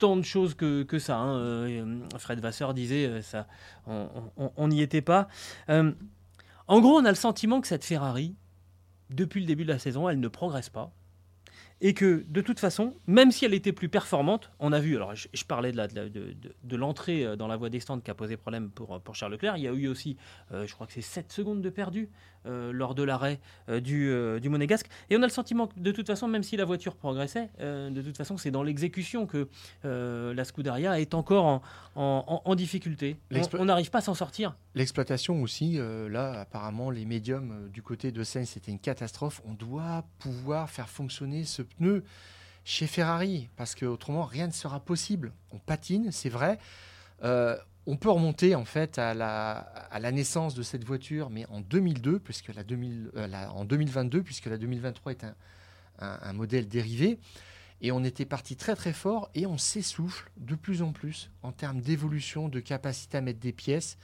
[SPEAKER 4] tant de choses que, que ça. hein. Fred Vasseur disait ça, on n'y était pas. En gros, on a le sentiment que cette Ferrari, depuis le début de la saison, elle ne progresse pas. Et que de toute façon, même si elle était plus performante, on a vu, alors je, je parlais de, la- de, la- de- de- de l'entrée euh, dans la voie des stands qui a posé problème pour, pour Charles Leclerc, il y a eu aussi, euh, je crois que c'est 7 secondes de perdu euh, lors de l'arrêt euh, du, euh, du Monégasque, et on a le sentiment que de toute façon, même si la voiture progressait, euh, de toute façon c'est dans l'exécution que euh, la Scuderia est encore en, en- en- en difficulté. On-
[SPEAKER 5] L'explo-
[SPEAKER 4] On n'arrive pas à s'en sortir.
[SPEAKER 5] L'exploitation aussi, euh, là, apparemment, les médiums euh, du côté de Sainz, c'était une catastrophe. On doit pouvoir faire fonctionner ce chez Ferrari, parce que autrement rien ne sera possible. On patine, c'est vrai. Euh, on peut remonter en fait à la, naissance de cette voiture, mais en 2002, puisque la 2000, euh, en 2022, puisque la 2023 est un- un modèle dérivé. Et on était parti très très fort et on s'essouffle de plus en plus en termes d'évolution, de capacité à mettre des pièces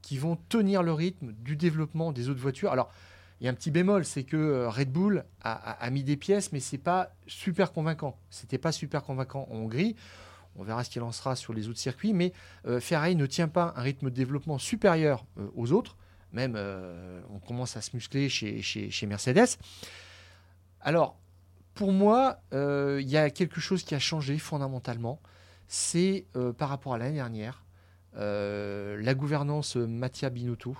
[SPEAKER 5] qui vont tenir le rythme du développement des autres voitures. Alors, il y a un petit bémol, c'est que euh, Red Bull a, mis des pièces, mais c'est pas super convaincant. C'était pas super convaincant en Hongrie. On verra ce qu'il en sera sur les autres circuits, mais euh, Ferrari ne tient pas un rythme de développement supérieur euh, aux autres. Même, euh, on commence à se muscler chez, chez- Mercedes. Alors, pour moi, il y a quelque chose qui a changé fondamentalement. C'est par rapport à l'année dernière, la gouvernance Mattia Binotto,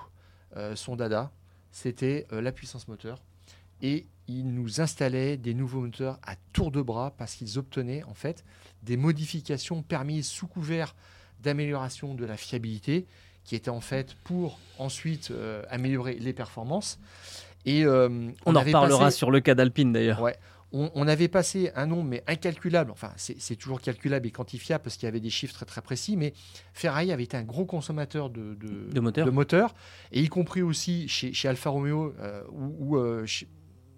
[SPEAKER 5] son dada, c'était euh, la puissance moteur. Et il nous installait des nouveaux moteurs à tour de bras parce qu'ils obtenaient en fait des modifications permises sous couvert d'amélioration de la fiabilité, qui étaient en fait pour ensuite euh, améliorer les performances. Et euh,
[SPEAKER 4] On, en reparlera
[SPEAKER 5] passé-
[SPEAKER 4] sur le cas d'Alpine d'ailleurs.
[SPEAKER 5] Ouais. On, on avait passé un nombre mais incalculable, enfin c'est toujours calculable et quantifiable parce qu'il y avait des chiffres très très précis, mais Ferrari avait été un gros consommateur de, de,
[SPEAKER 4] De moteurs.
[SPEAKER 5] moteurs, et y compris aussi chez, chez Alfa Romeo, euh, où, où, euh, chez-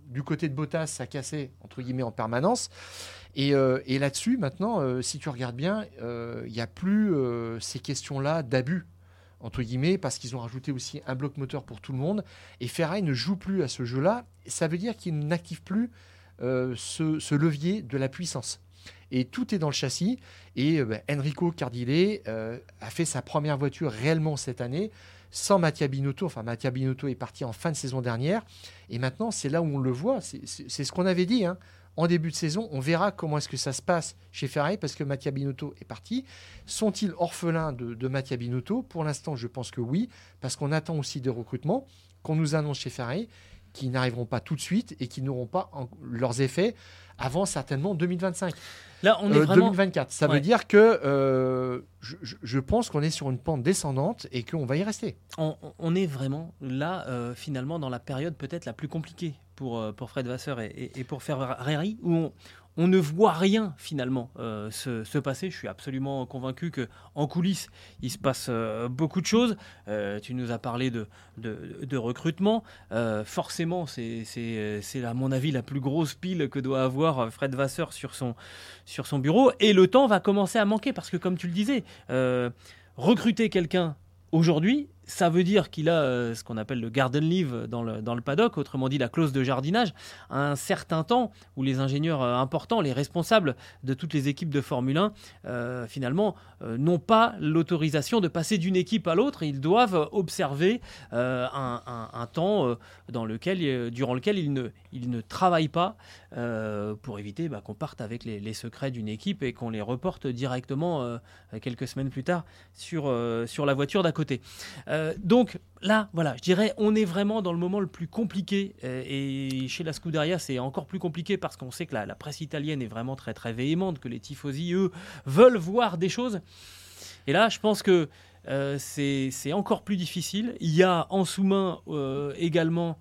[SPEAKER 5] du côté de Bottas, ça cassait entre guillemets en permanence. Et, euh, et là-dessus, maintenant, si tu regardes bien, il n'y a plus ces questions-là d'abus entre guillemets, parce qu'ils ont rajouté aussi un bloc moteur pour tout le monde. Et Ferrari ne joue plus à ce jeu-là. Ça veut dire qu'ils n'activent plus euh, ce, levier de la puissance. Et tout est dans le châssis. Et euh, ben, Enrico Cardile euh, a fait sa première voiture réellement cette année, sans Mattia Binotto. Enfin, Mattia Binotto est parti en fin de saison dernière. Et maintenant, c'est là où on le voit. C'est ce qu'on avait dit. hein. En début de saison, on verra comment est-ce que ça se passe chez Ferrari parce que Mattia Binotto est parti. Sont-ils orphelins de, de Mattia Binotto? Pour l'instant, je pense que oui, parce qu'on attend aussi des recrutements qu'on nous annonce chez Ferrari qui n'arriveront pas tout de suite et qui n'auront pas en- leurs effets avant certainement 2025.
[SPEAKER 4] Là, on est
[SPEAKER 5] Euh,
[SPEAKER 4] vraiment.
[SPEAKER 5] 2024. Ça
[SPEAKER 4] Ouais.
[SPEAKER 5] veut dire que euh, je, pense qu'on est sur une pente descendante et qu'on va y rester.
[SPEAKER 4] on, on est vraiment là, euh, finalement, dans la période peut-être la plus compliquée pour, euh, pour Fred Vasseur et, et- et pour Ferrari, où on, on ne voit rien finalement euh, se, se passer. Je suis absolument convaincu que en coulisses, il se passe euh, beaucoup de choses. Euh, tu nous as parlé de, recrutement. Forcément, c'est, à mon avis la plus grosse pile que doit avoir Fred Vasseur sur son, bureau. Et le temps va commencer à manquer parce que, comme tu le disais, recruter quelqu'un aujourd'hui, ça veut dire qu'il a euh, ce qu'on appelle le garden leave dans le, paddock, autrement dit la clause de jardinage, un certain temps où les ingénieurs euh, importants, les responsables de toutes les équipes de Formule 1, euh, finalement, n'ont pas l'autorisation de passer d'une équipe à l'autre. Ils doivent observer un, temps dans lequel, durant lequel ils ne, travaillent pas pour éviter bah, qu'on parte avec les, secrets d'une équipe et qu'on les reporte directement quelques semaines plus tard sur, la voiture d'à côté. Donc là, voilà, je dirais, on est vraiment dans le moment le plus compliqué. euh, et chez la Scuderia, c'est encore plus compliqué parce qu'on sait que la, presse italienne est vraiment très très véhémente, que les tifosi, eux, veulent voir des choses. Et là, je pense que euh, c'est encore plus difficile. Il y a en sous-main euh, également,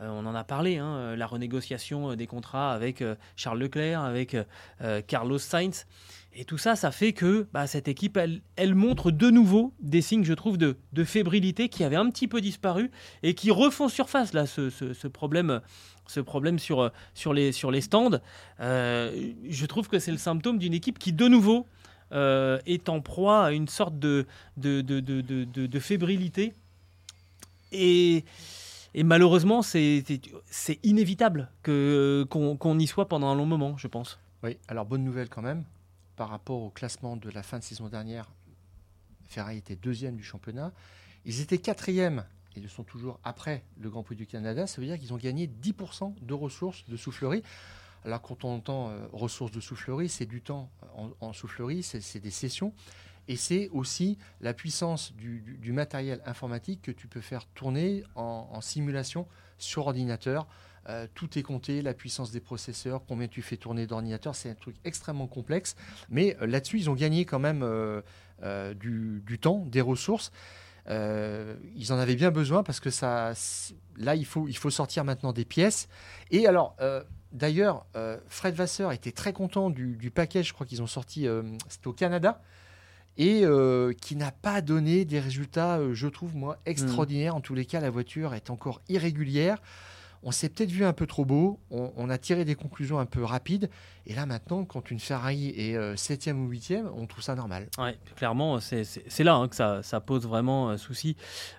[SPEAKER 4] euh, on en a parlé, hein, euh, la renégociation euh, des contrats avec euh, Charles Leclerc, avec euh, euh, Carlos Sainz. Et tout ça, ça fait que bah, cette équipe, elle, montre de nouveau des signes, je trouve, de, fébrilité qui avaient un petit peu disparu et qui refont surface, là, ce, problème, ce problème sur, les, stands. Euh, je trouve que c'est le symptôme d'une équipe qui, de nouveau, euh, est en proie à une sorte de, fébrilité. Et, malheureusement, c'est inévitable qu'on y soit pendant un long moment, je pense.
[SPEAKER 5] Oui, alors bonne nouvelle quand même. Par rapport au classement de la fin de saison dernière, Ferrari était deuxième du championnat. Ils étaient quatrième et ils sont toujours après le Grand Prix du Canada. Ça veut dire qu'ils ont gagné 10% de ressources de soufflerie. Alors quand on entend euh, ressources de soufflerie, c'est du temps en, soufflerie, c'est des sessions. Et c'est aussi la puissance du, matériel informatique que tu peux faire tourner en simulation sur ordinateur. Euh, tout est compté, la puissance des processeurs, combien tu fais tourner d'ordinateur, c'est un truc extrêmement complexe. Mais euh, là-dessus, ils ont gagné quand même euh, du, du temps, des ressources. Ils en avaient bien besoin parce que ça, là, il faut, il faut sortir maintenant des pièces. Et alors, d'ailleurs, Fred Vasseur était très content du, du package, je crois qu'ils ont sorti, c'était au Canada, et euh, qui n'a pas donné des résultats, euh, je trouve, moi, extraordinaires. En tous les cas, la voiture est encore irrégulière. On s'est peut-être vu un peu trop beau, on, a tiré des conclusions un peu rapides, et là maintenant, quand une Ferrari est 7e ou 8e, on trouve ça normal.
[SPEAKER 4] Clairement, c'est- là hein, que ça, pose vraiment un souci.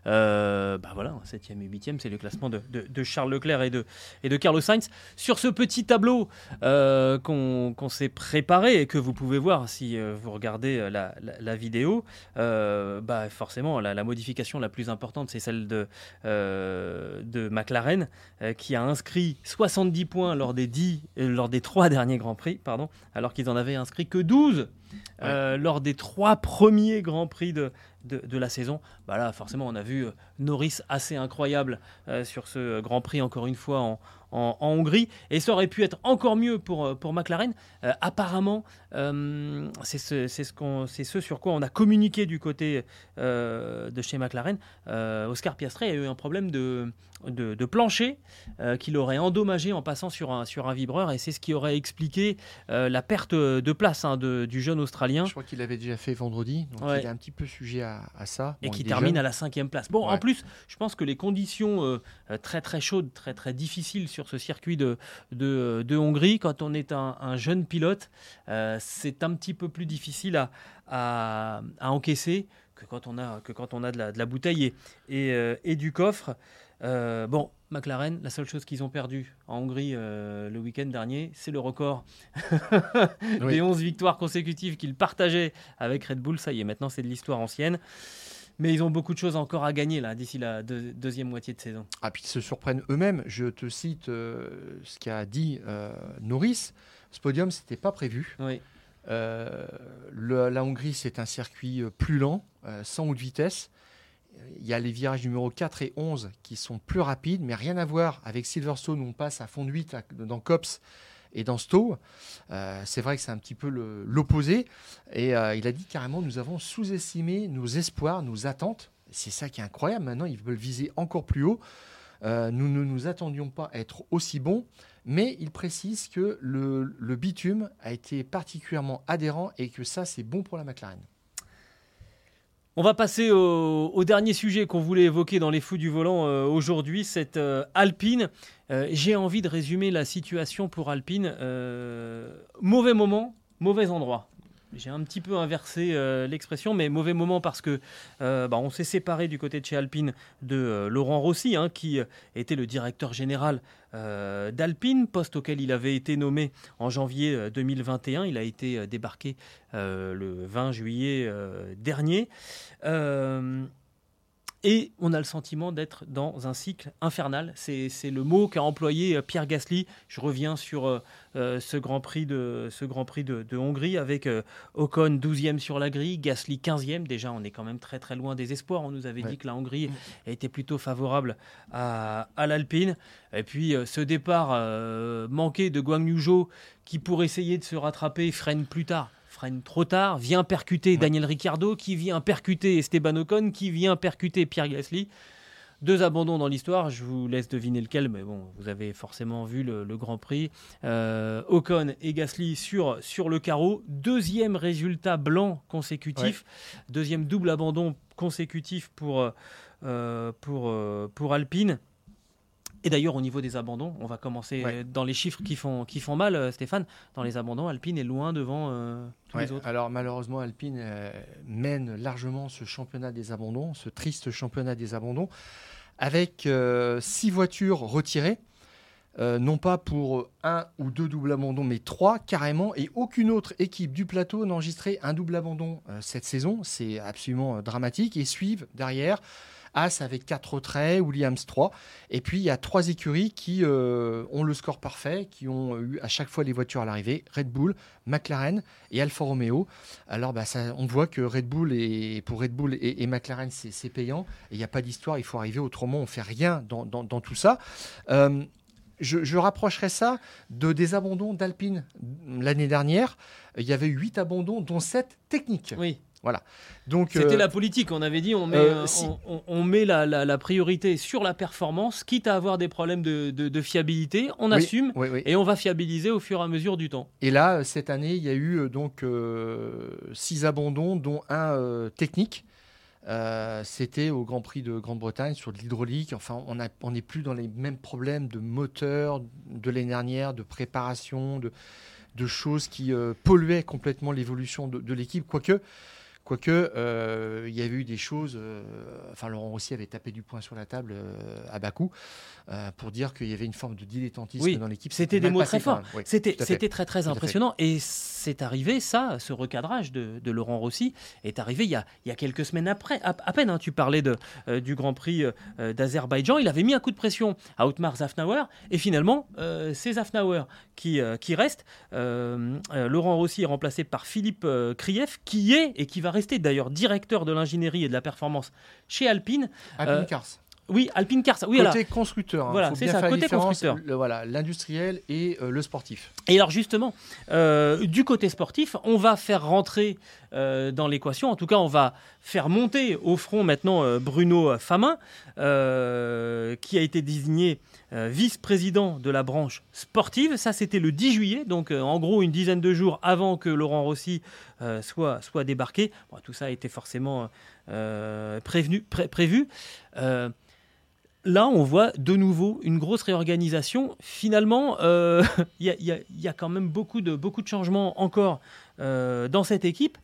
[SPEAKER 4] Euh, bah voilà, 7e et 8e, c'est le classement de, Charles Leclerc et de, Carlos Sainz. Sur ce petit tableau euh, qu'on s'est préparé et que vous pouvez voir si euh, vous regardez euh, la, vidéo, euh, bah forcément, la, modification la plus importante, c'est celle euh, de McLaren, euh, qui a inscrit 70 points lors des, 10, euh, lors des trois derniers Grands Prix, pardon, alors qu'ils en avaient inscrit que 12 euh, lors des trois premiers Grands Prix de, de, de la saison. Bah là, forcément, on a vu Norris assez incroyable sur ce Grand Prix, encore une fois, en, en- en Hongrie. Et ça aurait pu être encore mieux pour, euh, pour McLaren. Euh, apparemment, euh, c'est ce, sur quoi on a communiqué du côté euh, de chez McLaren. Oscar Piastri a eu un problème de, de, de plancher qu'il aurait endommagé en passant sur un, sur un vibreur. Et c'est ce qui aurait expliqué la perte de place hein, de- du jeune Australien.
[SPEAKER 5] Je crois qu'il l'avait déjà fait vendredi, donc
[SPEAKER 4] Ouais.
[SPEAKER 5] il est un petit peu sujet à, à ça.
[SPEAKER 4] et qui termine
[SPEAKER 5] jeune.
[SPEAKER 4] à la cinquième place. Bon, en plus, je pense que les conditions très très chaudes, très très difficiles sur ce circuit de, de, de Hongrie, quand on est un, un jeune pilote, euh, c'est un petit peu plus difficile à, à, à encaisser que quand on a, que quand on a de, la, de la bouteille et, et, euh, et du coffre. Euh, bon, McLaren, la seule chose qu'ils ont perdu en Hongrie euh, le week-end dernier, c'est le record
[SPEAKER 5] Oui.
[SPEAKER 4] des 11 victoires consécutives qu'ils partageaient avec Red Bull. Ça y est, maintenant c'est de l'histoire ancienne. Mais ils ont beaucoup de choses encore à gagner là d'ici la deux- deuxième moitié de saison.
[SPEAKER 5] Ah, puis ils se surprennent eux-mêmes. Je te cite euh, ce qu'a dit euh, Norris. Ce podium, c'était pas prévu.
[SPEAKER 4] Oui.
[SPEAKER 5] Euh, le- la Hongrie, c'est un circuit euh, plus lent, sans haute vitesse. Il y a les virages numéro 4 et 11 qui sont plus rapides, mais rien à voir avec Silverstone où on passe à fond de 8 à- dans Cops et dans Stowe. Euh, c'est vrai que c'est un petit peu l'opposé. Et euh, il a dit carrément, nous avons sous-estimé nos espoirs, nos attentes. C'est ça qui est incroyable. Maintenant, ils veulent viser encore plus haut. Euh, nous ne nous attendions pas à être aussi bons, mais il précise que le bitume a été particulièrement adhérent et que ça, c'est bon pour la McLaren.
[SPEAKER 4] On va passer au, dernier sujet qu'on voulait évoquer dans les fous du volant euh, aujourd'hui, cette euh, Alpine. Euh, J'ai envie de résumer la situation pour Alpine. Mauvais moment, mauvais endroit. J'ai un petit peu inversé euh, l'expression, mais mauvais moment parce que euh, bah, on s'est séparé du côté de chez Alpine de euh, Laurent Rossi, hein, qui était le directeur général d'Alpine, poste auquel il avait été nommé en janvier euh, 2021. Il a été débarqué le 20 juillet dernier. Et on a le sentiment d'être dans un cycle infernal. C'est le mot qu'a employé euh, Pierre Gasly. Je reviens sur euh, euh, ce Grand Prix de, ce Grand Prix de, de Hongrie avec euh, Ocon 12e sur la grille, Gasly 15e. Déjà, on est quand même très très loin des espoirs. On nous avait
[SPEAKER 5] Ouais.
[SPEAKER 4] dit que la Hongrie était plutôt favorable à, à l'Alpine. Et puis euh, ce départ manqué de Guang Yu Zhou qui, pour essayer de se rattraper, freine plus tard freine trop tard, vient percuter Daniel Ricciardo, qui vient percuter Esteban Ocon, qui vient percuter Pierre Gasly. Deux abandons dans l'histoire, je vous laisse deviner lequel, mais bon, vous avez forcément vu le, le Grand Prix. Euh, Ocon et Gasly sur, sur le carreau. Deuxième résultat blanc consécutif. Deuxième double abandon consécutif pour, euh, pour, euh, pour Alpine. Et d'ailleurs, au niveau des abandons, on va commencer
[SPEAKER 5] Ouais.
[SPEAKER 4] dans les chiffres qui font, qui font mal, euh, Stéphane. Dans les abandons, Alpine est loin devant euh, tous
[SPEAKER 5] Ouais,
[SPEAKER 4] les autres.
[SPEAKER 5] Alors malheureusement, Alpine euh, mène largement ce championnat des abandons, ce triste championnat des abandons, avec euh, six voitures retirées, non pas pour un ou deux doubles abandons, mais trois carrément, et aucune autre équipe du plateau n'a enregistré un double abandon cette saison. C'est absolument dramatique. Et suivent derrière As avec 4 retraits, Williams 3. Et puis il y a trois écuries qui euh, ont le score parfait, qui ont eu à chaque fois les voitures à l'arrivée Red Bull, McLaren et Alfa Romeo. Alors bah, on voit que Red Bull et pour Red Bull et, McLaren c'est payant. Il n'y a pas d'histoire, il faut arriver autrement, on fait rien dans tout ça. Euh, je, je rapprocherais ça de des abandons d'Alpine l'année dernière. Il y avait 8 abandons, dont 7 techniques.
[SPEAKER 4] Oui,
[SPEAKER 5] Donc,
[SPEAKER 4] c'était
[SPEAKER 5] euh,
[SPEAKER 4] la politique. On avait dit on met,
[SPEAKER 5] euh, si-
[SPEAKER 4] on, met la, la- la priorité sur la performance, quitte à avoir des problèmes de, de- de fiabilité. On
[SPEAKER 5] oui,
[SPEAKER 4] assume
[SPEAKER 5] oui, oui.
[SPEAKER 4] et on va fiabiliser au fur et à mesure du temps.
[SPEAKER 5] Et là, euh, cette année, il y a eu donc euh, six abandons, dont un technique. C'était au Grand Prix de Grande-Bretagne sur de l'hydraulique. Enfin, on a- on n'est plus dans les mêmes problèmes de moteur de l'année dernière, de préparation, de, de choses qui polluaient complètement l'évolution de, de l'équipe. Quoique, quoique euh, il y avait eu des choses. euh, enfin, Laurent Rossi avait tapé du poing sur la table euh, à Bakou euh, pour dire qu'il y avait une forme de dilettantisme
[SPEAKER 4] Oui,
[SPEAKER 5] dans l'équipe.
[SPEAKER 4] c'était des mots très forts.
[SPEAKER 5] Oui,
[SPEAKER 4] C'était très très impressionnant et c'est arrivé ça, ce recadrage de, de Laurent Rossi est arrivé il y a, il y a quelques semaines après, à, à peine. hein, tu parlais de, euh, du Grand Prix euh, d'Azerbaïdjan, il avait mis un coup de pression à Otmar Zafnauer et finalement euh, c'est Zafnauer qui, euh, qui reste. Euh, euh, Laurent Rossi est remplacé par Philippe euh, Krief qui est et qui va rester d'ailleurs directeur de l'ingénierie et de la performance chez Alpine.
[SPEAKER 5] Alpine
[SPEAKER 4] Euh,
[SPEAKER 5] Cars.
[SPEAKER 4] Oui, Alpine Cars. Oui,
[SPEAKER 5] côté
[SPEAKER 4] alors,
[SPEAKER 5] constructeur. hein.
[SPEAKER 4] Voilà, c'est ça, côté constructeur.
[SPEAKER 5] le- voilà, l'industriel et euh, le sportif.
[SPEAKER 4] Et alors justement, euh, du côté sportif, on va faire rentrer euh, dans l'équation, en tout cas on va faire monter au front maintenant Bruno Famin, qui a été désigné vice-président de la branche sportive. Ça c'était le 10 juillet, donc en gros une dizaine de jours avant que Laurent Rossi soit, soit débarqué. Bon, tout ça a été forcément prévenu, pré- prévu. Là, on voit de nouveau une grosse réorganisation. Finalement, euh, il y, a- y a- y a quand même beaucoup de, beaucoup de changements encore euh, dans cette équipe.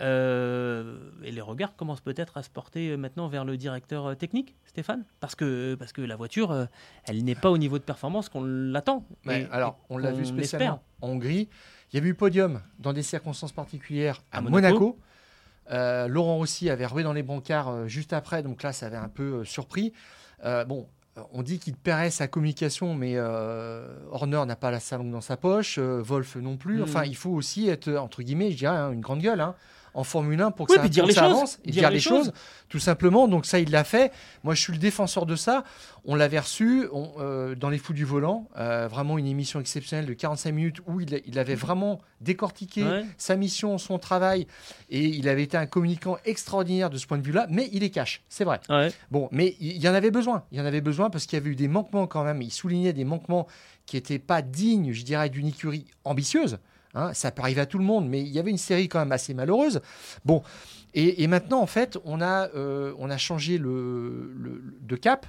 [SPEAKER 4] Euh, et les regards commencent peut-être à se porter maintenant vers le directeur technique, Stéphane, parce que, parce que la voiture, elle n'est pas au niveau de performance qu'on l'attend.
[SPEAKER 5] Ouais, alors, on l'a vu spécialement en Hongrie. Il y avait eu podium dans des circonstances particulières à,
[SPEAKER 4] À
[SPEAKER 5] Monaco.
[SPEAKER 4] Monaco.
[SPEAKER 5] Euh, Laurent aussi avait roulé dans les brancards juste après, donc là, ça avait un peu surpris. Euh, bon, euh, on dit qu'il paierait sa communication, mais euh, Horner n'a pas la salon dans sa poche, euh, Wolf non plus.
[SPEAKER 4] Mhm.
[SPEAKER 5] Enfin, il faut aussi être, entre guillemets, je dirais, hein, une grande gueule. hein, en Formule 1 pour que
[SPEAKER 4] Oui,
[SPEAKER 5] ça,
[SPEAKER 4] dire
[SPEAKER 5] pour
[SPEAKER 4] les
[SPEAKER 5] que ça
[SPEAKER 4] choses,
[SPEAKER 5] avance et dire, les choses. tout simplement. Donc ça, il l'a fait. Moi, je suis le défenseur de ça. On l'avait reçu on- euh, dans Les Fous du Volant, euh, vraiment une émission exceptionnelle de 45 minutes où il, il avait vraiment décortiqué
[SPEAKER 4] Ouais.
[SPEAKER 5] sa mission, son travail, et il avait été un communicant extraordinaire de ce point de vue-là, mais il est cash, c'est vrai.
[SPEAKER 4] Ouais.
[SPEAKER 5] Bon, mais il il y en avait besoin. Il y en avait besoin parce qu'il y avait eu des manquements quand même. Il soulignait des manquements qui n'étaient pas dignes, je dirais, d'une écurie ambitieuse. Hein, ça peut arriver à tout le monde, mais il y avait une série quand même assez malheureuse. Bon, et, maintenant, en fait, on a, euh, on a changé le, le- de cap.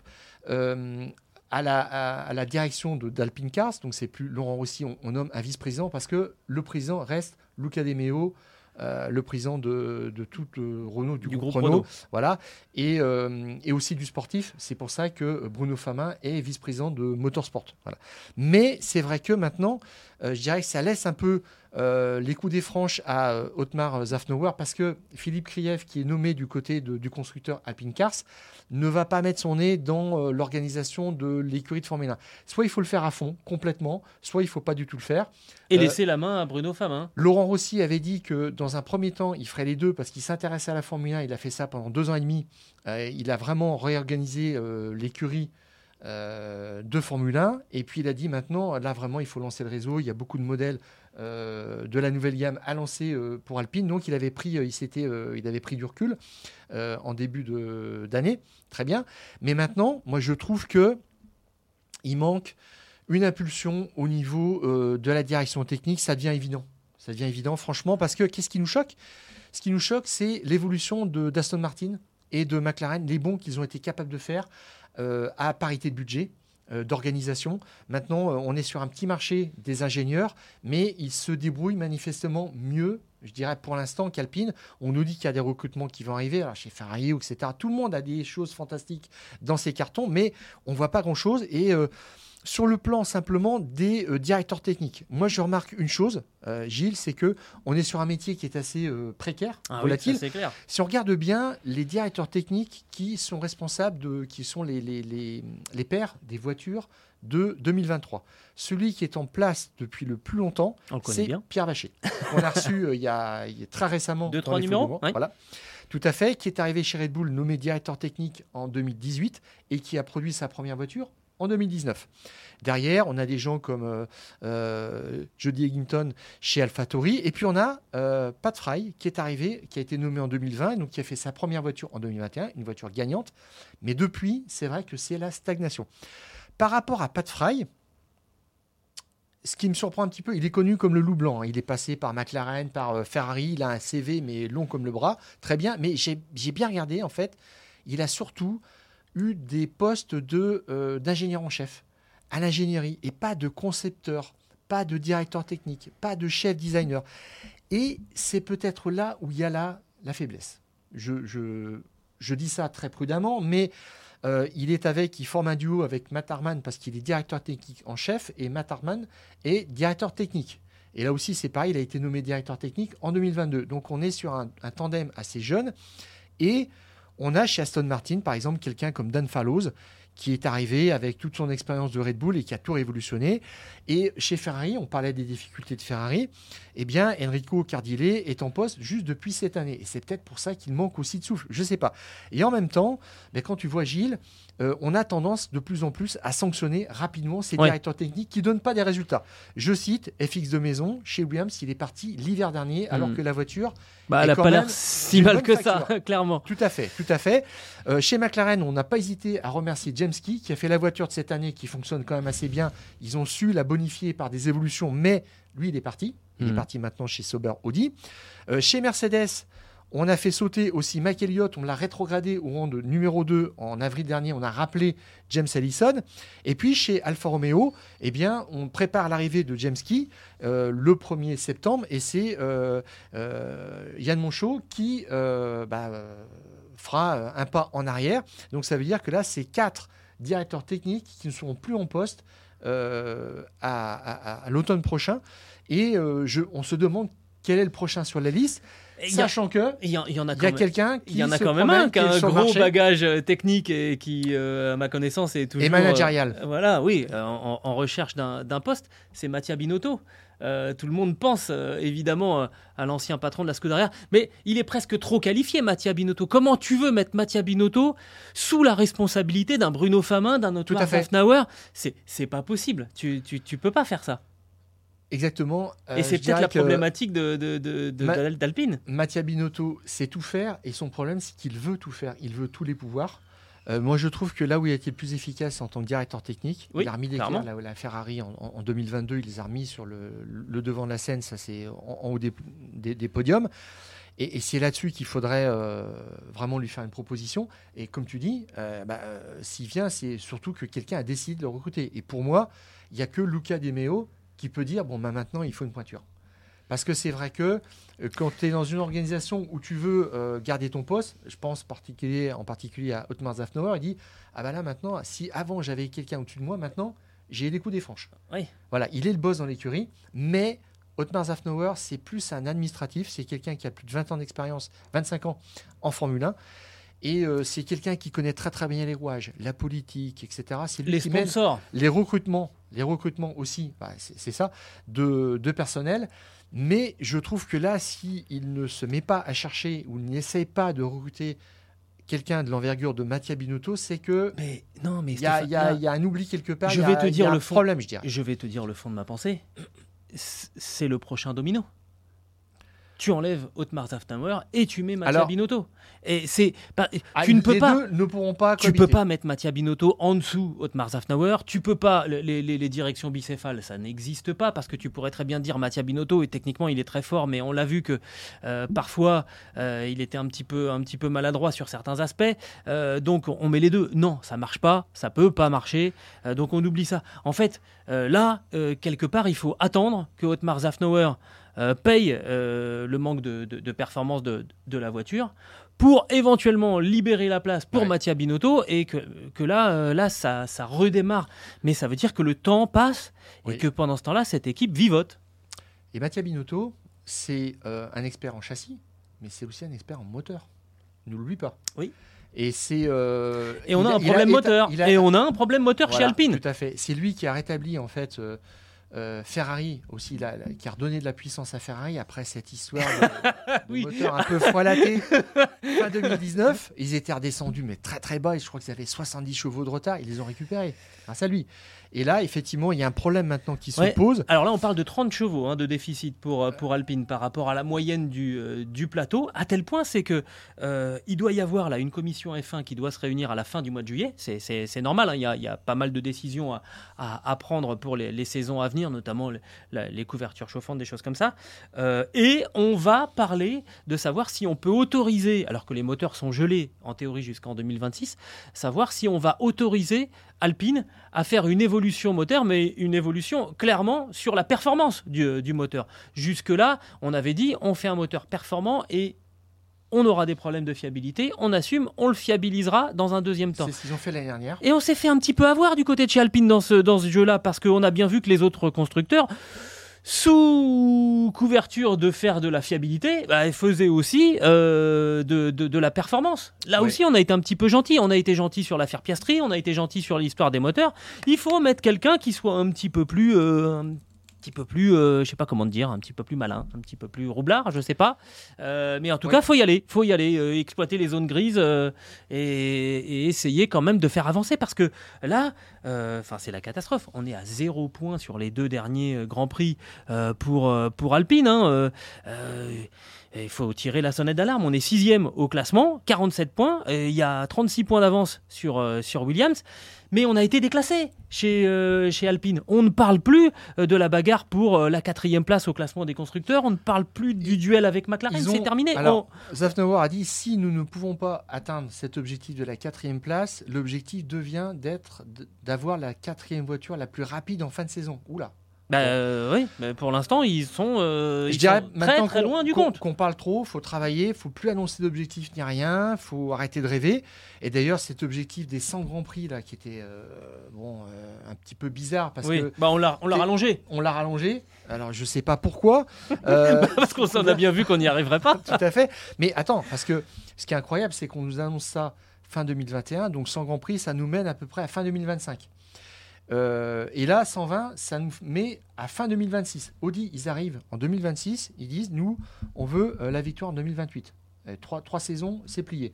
[SPEAKER 5] euh, à la, à, la direction d'Alpine Cars, donc c'est plus Laurent Rossi, on, on nomme un vice-président parce que le président reste Luca De Meo, euh, le président de, de toute euh, Renault, du,
[SPEAKER 4] Du
[SPEAKER 5] groupe,
[SPEAKER 4] groupe
[SPEAKER 5] Renault,
[SPEAKER 4] Renault.
[SPEAKER 5] voilà, et, euh, et aussi du sportif. C'est pour ça que Bruno Famin est vice-président de Motorsport. Voilà. Mais c'est vrai que maintenant, je dirais que ça laisse un peu euh, les coups des franches à euh, Otmar Zafnauer parce que Philippe Krief, qui est nommé du côté de- du constructeur Alpine Cars, ne va pas mettre son nez dans euh, l'organisation de l'écurie de Formule 1. Soit il faut le faire à fond, complètement, soit il faut pas du tout le faire.
[SPEAKER 4] Et
[SPEAKER 5] Euh,
[SPEAKER 4] laisser la main à Bruno Famin.
[SPEAKER 5] Laurent Rossi avait dit que dans un premier temps, il ferait les deux parce qu'il s'intéressait à la Formule 1. Il a fait ça pendant deux ans et demi. Il a vraiment réorganisé l'écurie euh, de Formule 1. Et puis il a dit maintenant, là vraiment, il faut lancer le réseau. Il y a beaucoup de modèles euh, de la nouvelle gamme à lancer euh, pour Alpine. Donc il avait pris, il s'était, il avait pris du recul en début de- d'année. Très bien. Mais maintenant, moi je trouve que il manque une impulsion au niveau de la direction technique. Ça devient évident. Ça devient évident, franchement, parce que qu'est-ce qui nous choque? Ce qui nous choque, c'est l'évolution de d'Aston Martin et de McLaren, les bons qu'ils ont été capables de faire à parité de budget, euh, d'organisation. Maintenant, euh, on est sur un petit marché des ingénieurs, mais ils se débrouillent manifestement mieux, je dirais pour l'instant, qu'Alpine. On nous dit qu'il y a des recrutements qui vont arriver, chez Ferrari, etc. Tout le monde a des choses fantastiques dans ses cartons, mais on voit pas grand-chose. Et euh, sur le plan simplement des euh, directeurs techniques, moi je remarque une chose, euh, Gilles, c'est que on est sur un métier qui est assez euh, précaire,
[SPEAKER 4] Ah oui,
[SPEAKER 5] volatile.
[SPEAKER 4] ça, c'est clair.
[SPEAKER 5] Si on regarde bien les directeurs techniques qui sont responsables de, qui sont les, les, les, les pairs des voitures de 2023, celui qui est en place depuis le plus longtemps, c'est. Pierre Vacher. On a reçu il, y a, il y a très récemment.
[SPEAKER 4] Deux, trois numéros, ouais.
[SPEAKER 5] Voilà. Tout à fait, qui est arrivé chez Red Bull nommé directeur technique en 2018 et qui a produit sa première voiture en 2019. Derrière, on a des gens comme euh, euh, Jody Eggington chez AlphaTauri. Et puis on a euh, Pat Fry qui est arrivé, qui a été nommé en 2020, donc qui a fait sa première voiture en 2021, une voiture gagnante. Mais depuis, c'est vrai que c'est la stagnation. Par rapport à Pat Fry, ce qui me surprend un petit peu, il est connu comme le loup blanc. hein. Il est passé par McLaren, par Ferrari. Il a un CV, mais long comme le bras. Très bien. Mais j'ai bien regardé, en fait. Il a surtout eu des postes de, euh, d'ingénieur en chef à l'ingénierie et pas de concepteur, pas de directeur technique, pas de chef designer. Et c'est peut-être là où il y a la, la faiblesse. Je, je, je dis ça très prudemment, mais euh, il est avec, il forme un duo avec Matt Harman parce qu'il est directeur technique en chef et Matt Harman est directeur technique. Et là aussi, c'est pareil, il a été nommé directeur technique en 2022. Donc on est sur un, un tandem assez jeune. Et on a chez Aston Martin, par exemple, quelqu'un comme Dan Fallows qui est arrivé avec toute son expérience de Red Bull et qui a tout révolutionné. Et chez Ferrari, on parlait des difficultés de Ferrari. Eh bien, Enrico Cardile est en poste juste depuis cette année. Et c'est peut-être pour ça qu'il manque aussi de souffle. Je ne sais pas. Et en même temps, ben, quand tu vois Gilles, euh, on a tendance de plus en plus à sanctionner rapidement ces
[SPEAKER 4] Ouais.
[SPEAKER 5] directeurs techniques qui ne donnent pas des résultats. Je cite FX de maison, chez Williams, il est parti l'hiver dernier, alors
[SPEAKER 4] Mm.
[SPEAKER 5] que la voiture
[SPEAKER 4] Bah, elle a
[SPEAKER 5] quand
[SPEAKER 4] pas l'air si mal que
[SPEAKER 5] facture.
[SPEAKER 4] ça, clairement.
[SPEAKER 5] tout à fait, tout à fait. Euh, chez McLaren, on n'a pas hésité à remercier James Key, qui a fait la voiture de cette année, qui fonctionne quand même assez bien. Ils ont su la bonifier par des évolutions, mais lui, il est parti. Il est
[SPEAKER 4] Mhm.
[SPEAKER 5] parti maintenant chez Sauber Audi. Euh, chez Mercedes, on a fait sauter aussi Mike Elliott, on l'a rétrogradé au rang de numéro 2 en avril dernier. On a rappelé James Allison. Et puis chez Alfa Romeo, eh bien, on prépare l'arrivée de James Key euh, le 1er septembre. Et c'est euh, euh, Yann Monchot qui bah, fera euh, un pas en arrière. Donc ça veut dire que là, c'est quatre directeurs techniques qui ne seront plus en poste euh, à, l'automne prochain. Et euh, on se demande quel est le prochain sur la liste, sachant que
[SPEAKER 4] il y en- y en a
[SPEAKER 5] y a
[SPEAKER 4] même.
[SPEAKER 5] quelqu'un qui
[SPEAKER 4] Il y en a quand même un qui a un gros
[SPEAKER 5] marché.
[SPEAKER 4] bagage euh, technique et qui, euh, à ma connaissance, est toujours.
[SPEAKER 5] et managérial.
[SPEAKER 4] euh, voilà, oui, en, en recherche d'un poste. C'est Mattia Binotto. Euh, tout le monde pense évidemment à l'ancien patron de la Scuderia, mais il est presque trop qualifié, Mattia Binotto. Comment tu veux mettre Mattia Binotto sous la responsabilité d'un Bruno Famin, d'un. Zafnauer C'est c'est pas possible. Tu, tu, tu peux pas faire ça.
[SPEAKER 5] Exactement. Euh,
[SPEAKER 4] et c'est peut-être la
[SPEAKER 5] que
[SPEAKER 4] problématique de, de, de- de-
[SPEAKER 5] Ma-
[SPEAKER 4] d'Al- d'Alpine.
[SPEAKER 5] Mattia Binotto sait tout faire et son problème, c'est qu'il veut tout faire. Il veut tous les pouvoirs. Euh, moi, je trouve que là où il a été le plus efficace en tant que directeur technique,
[SPEAKER 4] Oui,
[SPEAKER 5] il a remis là où la Ferrari en, en- en 2022, il les a remis sur le, le devant de la scène, ça c'est en, en haut des, des- des podiums. Et, et c'est là-dessus qu'il faudrait euh, vraiment lui faire une proposition. Et comme tu dis, euh, bah, s'il vient, c'est surtout que quelqu'un a décidé de le recruter. Et pour moi, il n'y a que Luca De Meo qui peut dire bon, bah, maintenant, il faut une pointure. Parce que c'est vrai que euh, quand tu es dans une organisation où tu veux euh, garder ton poste, je pense particulier, en particulier à Otmar Zafnauer, il dit Ah bah là maintenant, si avant j'avais quelqu'un au-dessus de moi, maintenant j'ai les coups des franches.
[SPEAKER 4] Oui.
[SPEAKER 5] Voilà, il est le boss dans l'écurie, mais Otmar Zafnauer, c'est plus un administratif, c'est quelqu'un qui a plus de 20 ans d'expérience, 25 ans en Formule 1. Et euh, c'est quelqu'un qui connaît très très bien les rouages, la politique, etc. C'est lui
[SPEAKER 4] Les
[SPEAKER 5] qui
[SPEAKER 4] sponsors.
[SPEAKER 5] les recrutements, les recrutements aussi, bah, c'est ça, de, de personnel. Mais je trouve que là, s'il ne se met pas à chercher ou n'essaye pas de recruter quelqu'un de l'envergure de Mattia Binotto, c'est que
[SPEAKER 4] Mais non, mais
[SPEAKER 5] il y, a- y a- y a un oubli quelque part.
[SPEAKER 4] Je
[SPEAKER 5] y a-
[SPEAKER 4] vais te dire le fond.
[SPEAKER 5] problème, je dirais.
[SPEAKER 4] Je vais te dire le fond de ma pensée. C'est le prochain domino. Tu enlèves Otmar Zafnauer et tu mets Mattia
[SPEAKER 5] Alors-
[SPEAKER 4] Binotto. Et c'est pas-
[SPEAKER 5] Ah,
[SPEAKER 4] tu ne peux
[SPEAKER 5] les
[SPEAKER 4] pas
[SPEAKER 5] deux ne pourront pas
[SPEAKER 4] tu peux
[SPEAKER 5] cohabiter.
[SPEAKER 4] pas mettre Mattia Binotto en dessous Otmar Zafnauer. Tu peux pas les, les- les directions bicéphales, ça n'existe pas parce que tu pourrais très bien dire Mattia Binotto et techniquement il est très fort, mais on l'a vu que euh, parfois euh, il était un petit peu un petit peu maladroit sur certains aspects. Euh, donc on met les deux. Non, ça marche pas, ça peut pas marcher. Donc on oublie ça. En fait, là quelque part il faut attendre que Otmar Zafnauer euh, paye euh, le manque de, de- de performance de, de la voiture pour éventuellement libérer la place pour
[SPEAKER 5] Ouais.
[SPEAKER 4] Mattia Binotto et que, que là, euh, là ça, ça redémarre. Mais ça veut dire que le temps passe et que pendant ce temps-là, cette équipe vivote.
[SPEAKER 5] Et Mattia Binotto, c'est un expert en châssis, mais c'est aussi un expert en moteur. Ne l'oublie pas.
[SPEAKER 4] Oui.
[SPEAKER 5] Et c'est. euh,
[SPEAKER 4] Et on a un problème moteur.
[SPEAKER 5] a-
[SPEAKER 4] Et on a un problème moteur chez Alpine.
[SPEAKER 5] Tout à fait. C'est lui qui a rétabli en fait euh, euh, Ferrari aussi, qui a redonné de la puissance à Ferrari après cette histoire de, de
[SPEAKER 4] Oui.
[SPEAKER 5] moteur un peu foilaté. fin 2019, ils étaient redescendus mais très très bas. Et je crois qu'ils avaient 70 chevaux de retard. Ils les ont récupérés grâce à lui. Et là, effectivement, il y a un problème maintenant qui se
[SPEAKER 4] Ouais.
[SPEAKER 5] pose.
[SPEAKER 4] Alors là, on parle de 30 chevaux hein, de déficit pour, euh, pour Alpine par rapport à la moyenne du, euh, du plateau. À tel point, c'est que euh, il doit y avoir là une commission F1 qui doit se réunir à la fin du mois de juillet. C'est- normal. hein, Il y, a, il y a pas mal de décisions à, à- à prendre pour les, les saisons à venir, notamment les couvertures chauffantes, des choses comme ça. Euh, et on va parler de savoir si on peut autoriser, alors que les moteurs sont gelés en théorie jusqu'en 2026, savoir si on va autoriser Alpine à faire une évolution moteur, mais une évolution clairement sur la performance du, du moteur. Jusque-là, on avait dit on fait un moteur performant et on aura des problèmes de fiabilité, on assume, on le fiabilisera dans un deuxième temps.
[SPEAKER 5] C'est ce qu'ils ont fait l'année dernière.
[SPEAKER 4] Et on s'est fait un petit peu avoir du côté de chez Alpine dans ce, dans ce jeu-là, parce qu'on a bien vu que les autres constructeurs, sous couverture de faire de la fiabilité, bah, ils faisaient aussi euh, de, de- de la performance. Là aussi, on a été un petit peu gentil. On a été gentil sur l'affaire Piastri, on a été gentil sur l'histoire des moteurs. Il faut mettre quelqu'un qui soit un petit peu plus... euh, petit peu plus, euh, je sais pas comment dire, un petit peu plus malin, un petit peu plus roublard, je sais pas. Euh, mais en tout
[SPEAKER 5] Ouais.
[SPEAKER 4] cas, faut y aller, faut y aller, euh, exploiter les zones grises et, et essayer quand même de faire avancer parce que là, enfin c'est la catastrophe. On est à zéro point sur les deux derniers grands prix pour pour Alpine. hein, il faut tirer la sonnette d'alarme. On est sixième au classement, 47 points. et Il y a 36 points d'avance sur, euh, sur Williams. Mais on a été déclassé chez, euh, chez Alpine. On ne parle plus euh, de la bagarre pour la quatrième place au classement des constructeurs. On ne parle plus du duel avec McLaren.
[SPEAKER 5] Ont-
[SPEAKER 4] C'est terminé.
[SPEAKER 5] Alors,
[SPEAKER 4] On-
[SPEAKER 5] Zafnauer a dit si nous ne pouvons pas atteindre cet objectif de la quatrième place, l'objectif devient d'être d'avoir la quatrième voiture la plus rapide en fin de saison. Oula.
[SPEAKER 4] Bah, euh, oui, mais pour l'instant, ils sont, euh,
[SPEAKER 5] Je
[SPEAKER 4] ils
[SPEAKER 5] dirais
[SPEAKER 4] sont très très loin du compte.
[SPEAKER 5] Qu'on parle trop, faut travailler, faut plus annoncer d'objectifs ni rien, faut arrêter de rêver. Et d'ailleurs, cet objectif des 100 grands prix là, qui était euh, bon un petit peu bizarre parce
[SPEAKER 4] oui,
[SPEAKER 5] que
[SPEAKER 4] bah, on l'a on l'a
[SPEAKER 5] T'es-
[SPEAKER 4] rallongé.
[SPEAKER 5] on l'a rallongé. Alors je sais pas pourquoi.
[SPEAKER 4] Parce qu'on s'en a bien vu qu'on n'y arriverait pas.
[SPEAKER 5] Tout à fait. Mais attends, parce que ce qui est incroyable, c'est qu'on nous annonce ça fin 2021, donc 100 Grand Prix, ça nous mène à peu près à fin 2025. Euh, et là, 120, ça nous met à fin 2026. Audi, ils arrivent en 2026, ils disent, nous, on veut euh, la victoire en 2028. Et trois, trois saisons, c'est plié.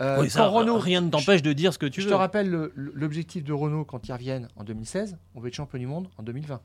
[SPEAKER 5] Euh,
[SPEAKER 4] Oui, ça,
[SPEAKER 5] quand Renault,
[SPEAKER 4] rien ne t'empêche de dire ce que tu
[SPEAKER 5] je
[SPEAKER 4] veux.
[SPEAKER 5] te rappelle le- le- l'objectif de Renault quand ils reviennent en 2016, on veut être champion du monde en 2020.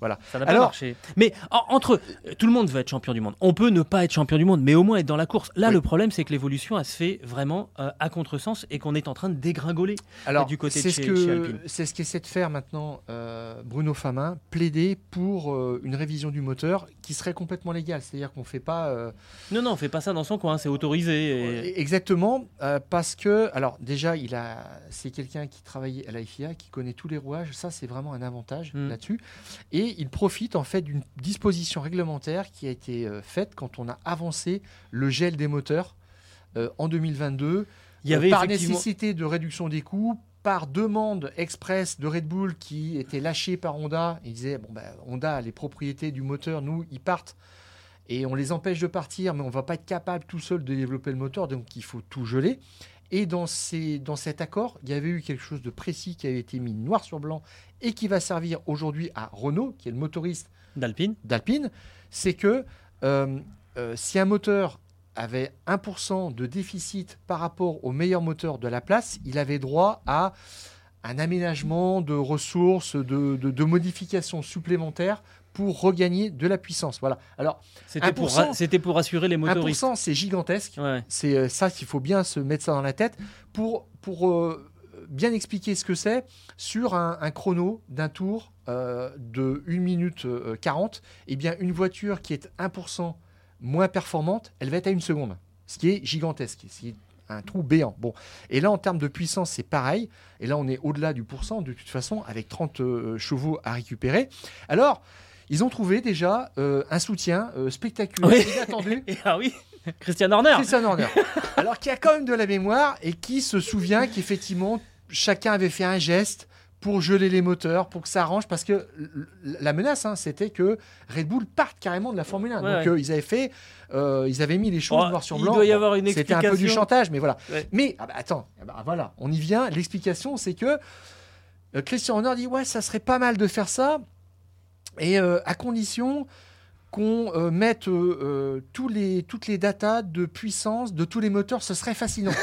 [SPEAKER 4] Ça n'a pas
[SPEAKER 5] Alors-
[SPEAKER 4] marché. Mais en- entre euh, tout le monde veut être champion du monde. On peut ne pas être champion du monde, mais au moins être dans la course. Là,
[SPEAKER 5] Oui.
[SPEAKER 4] le problème, c'est que l'évolution, elle se fait vraiment euh, à contresens et qu'on est en train de dégringoler.
[SPEAKER 5] Alors,
[SPEAKER 4] du côté de
[SPEAKER 5] c'est ce
[SPEAKER 4] chez- chez
[SPEAKER 5] que
[SPEAKER 4] Alpine.
[SPEAKER 5] c'est ce qu'essaie de faire maintenant euh, Bruno Famin, plaider pour euh, une révision du moteur qui serait complètement légale. C'est-à-dire qu'on fait pas euh,
[SPEAKER 4] Non, non, on fait pas ça dans son coin. C'est autorisé. et-
[SPEAKER 5] exactement euh, parce que alors déjà il a c'est quelqu'un qui travaillait à la FIA, qui connaît tous les rouages. Ça c'est vraiment un avantage
[SPEAKER 4] Mm.
[SPEAKER 5] là-dessus. Et il profite en fait d'une disposition réglementaire qui a été euh, faite quand on a avancé le gel des moteurs euh, en 2022
[SPEAKER 4] Il y avait
[SPEAKER 5] euh, par
[SPEAKER 4] effectivement.
[SPEAKER 5] nécessité de réduction des coûts, par demande express de Red Bull qui était lâchée par Honda. Ils disaient bon, ben, Honda a les propriétés du moteur, nous, ils partent et on les empêche de partir, mais on va pas être capable tout seul de développer le moteur, donc il faut tout geler. Et dans, ces, dans cet accord, il y avait eu quelque chose de précis qui avait été mis noir sur blanc et qui va servir aujourd'hui à Renault, qui est le motoriste
[SPEAKER 4] D'Alpine.
[SPEAKER 5] d'Alpine, c'est que euh, euh, si un moteur avait 1% de déficit par rapport au meilleur moteur de la place, il avait droit à un aménagement de ressources, de, de- de modifications supplémentaires pour regagner de la puissance. Voilà. Alors,
[SPEAKER 4] C'était pour,
[SPEAKER 5] 1%.
[SPEAKER 4] ra- pour rassurer les motoristes.
[SPEAKER 5] 1%, c'est gigantesque.
[SPEAKER 4] Ouais.
[SPEAKER 5] C'est euh, ça qu'il faut bien se mettre ça dans la tête pour, pour euh, bien expliquer ce que c'est sur un, un chrono d'un tour euh, de 1 minute euh, 40. Eh bien, une voiture qui est 1% moins performante, elle va être à une seconde, ce qui est gigantesque. C'est un trou béant. Bon, et là en termes de puissance, c'est pareil. Et là, on est au-delà du pourcent de toute façon, avec 30 euh, chevaux à récupérer. Alors, ils ont trouvé déjà euh, un soutien euh, spectaculaire,
[SPEAKER 4] Oui.
[SPEAKER 5] inattendu.
[SPEAKER 4] Ah oui. Christian Horner.
[SPEAKER 5] Christian Horner. Alors qui a quand même de la mémoire et qui se souvient qu'effectivement chacun avait fait un geste pour geler les moteurs, pour que ça arrange, parce que la menace, hein, c'était que Red Bull parte carrément de la Formule 1.
[SPEAKER 4] Ouais,
[SPEAKER 5] Donc
[SPEAKER 4] ouais.
[SPEAKER 5] euh, ils avaient fait, euh, ils avaient mis les choses
[SPEAKER 4] Oh,
[SPEAKER 5] noir sur
[SPEAKER 4] il
[SPEAKER 5] blanc.
[SPEAKER 4] doit y avoir une
[SPEAKER 5] C'était un peu du
[SPEAKER 4] explication.
[SPEAKER 5] chantage, mais voilà.
[SPEAKER 4] Ouais.
[SPEAKER 5] Mais ah bah, attends, ah bah, voilà, on y vient. L'explication, c'est que euh, Christian Horner dit ouais, ça serait pas mal de faire ça, et euh, à condition qu'on euh, mette euh, tous les, toutes les datas de puissance de tous les moteurs, ce serait fascinant.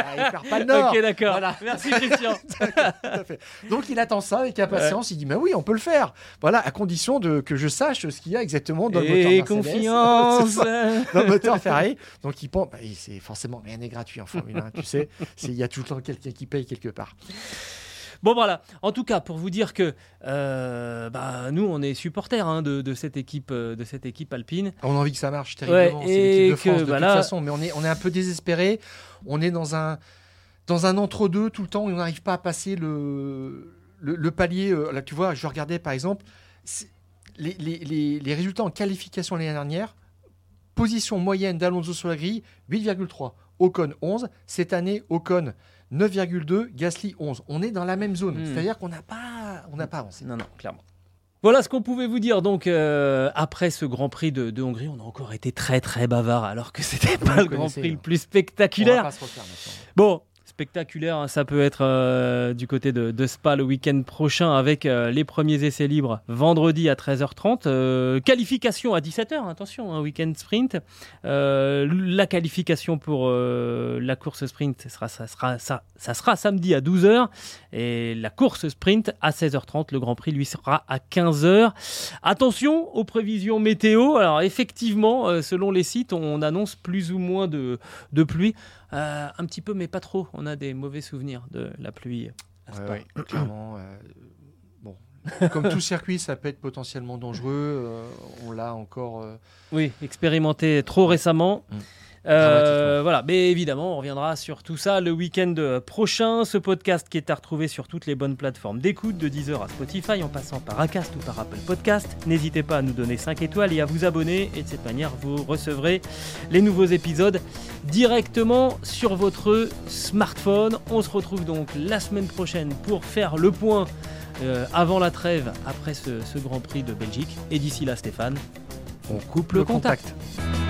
[SPEAKER 5] Ah, il perd pas le nord.
[SPEAKER 4] Ok, d'accord.
[SPEAKER 5] Voilà.
[SPEAKER 4] Merci Christian.
[SPEAKER 5] Tout à fait. Donc il attend ça avec impatience. Il dit mais oui, on peut le faire. Voilà, à condition de que je sache ce qu'il y a exactement dans le moteur
[SPEAKER 4] Et
[SPEAKER 5] Mercedes.
[SPEAKER 4] confiance.
[SPEAKER 5] Dans le moteur Ferrari. Donc il pense, bah, c'est forcément rien n'est gratuit en Formule 1. Tu sais, il y a tout le temps quelqu'un qui paye quelque part.
[SPEAKER 4] Bon voilà, en tout cas pour vous dire que euh, bah, nous on est supporters hein, de, de cette équipe euh, de cette équipe alpine.
[SPEAKER 5] On a envie que ça marche terriblement.
[SPEAKER 4] Ouais,
[SPEAKER 5] c'est l'équipe de
[SPEAKER 4] que,
[SPEAKER 5] France de
[SPEAKER 4] bah,
[SPEAKER 5] toute
[SPEAKER 4] là-
[SPEAKER 5] façon, mais on est, on est un peu désespéré. On est dans un dans un entre-deux tout le temps. et On n'arrive pas à passer le, le, le palier. euh, Là, tu vois, je regardais par exemple c'est- les, les, les, les résultats en qualification l'année dernière. Position moyenne d'Alonso sur la grille 8,3. Ocon 11. Cette année, Ocon 9,2. Gasly 11. On est dans la même zone.
[SPEAKER 4] Hmm.
[SPEAKER 5] C'est-à-dire qu'on n'a pas, on n'a pas avancé.
[SPEAKER 4] Non non, clairement. Voilà ce qu'on pouvait vous dire donc euh, après ce Grand Prix de, de Hongrie, on a encore été très très bavard alors que c'était pas le Grand Prix le
[SPEAKER 5] hein.
[SPEAKER 4] plus
[SPEAKER 5] On va
[SPEAKER 4] spectaculaire.
[SPEAKER 5] pas se refaire.
[SPEAKER 4] Bon, spectaculaire, hein, ça peut être euh, du côté de, Spa le week-end prochain avec euh, les premiers essais libres vendredi à 13h30. euh, qualification à 17h, attention, un week-end sprint. La qualification pour la course sprint, ça sera, ça, sera, ça, sera samedi à 12h. Et la course sprint à 16h30. Le Grand Prix, lui, sera à 15h. Attention aux prévisions météo. Alors, effectivement, selon les sites, on annonce plus ou moins de, de pluie. Euh, un petit peu, mais pas trop. On a des mauvais souvenirs de la pluie. à Spa.
[SPEAKER 5] Ouais, ouais, clairement. euh, bon, comme tout circuit, ça peut être potentiellement dangereux. euh, on l'a encore. euh,
[SPEAKER 4] Oui, expérimenté trop récemment.
[SPEAKER 5] Mm.
[SPEAKER 4] Euh, voilà, mais évidemment, on reviendra sur tout ça le week-end prochain. Ce podcast qui est à retrouver sur toutes les bonnes plateformes d'écoute, de Deezer à Spotify, en passant par Acast ou par Apple Podcast. N'hésitez pas à nous donner 5 étoiles et à vous abonner. Et de cette manière, vous recevrez les nouveaux épisodes directement sur votre smartphone. On se retrouve donc la semaine prochaine pour faire le point euh, avant la trêve, après ce, ce Grand Prix de Belgique. Et d'ici là, Stéphane, on coupe le, contact.
[SPEAKER 5] contact.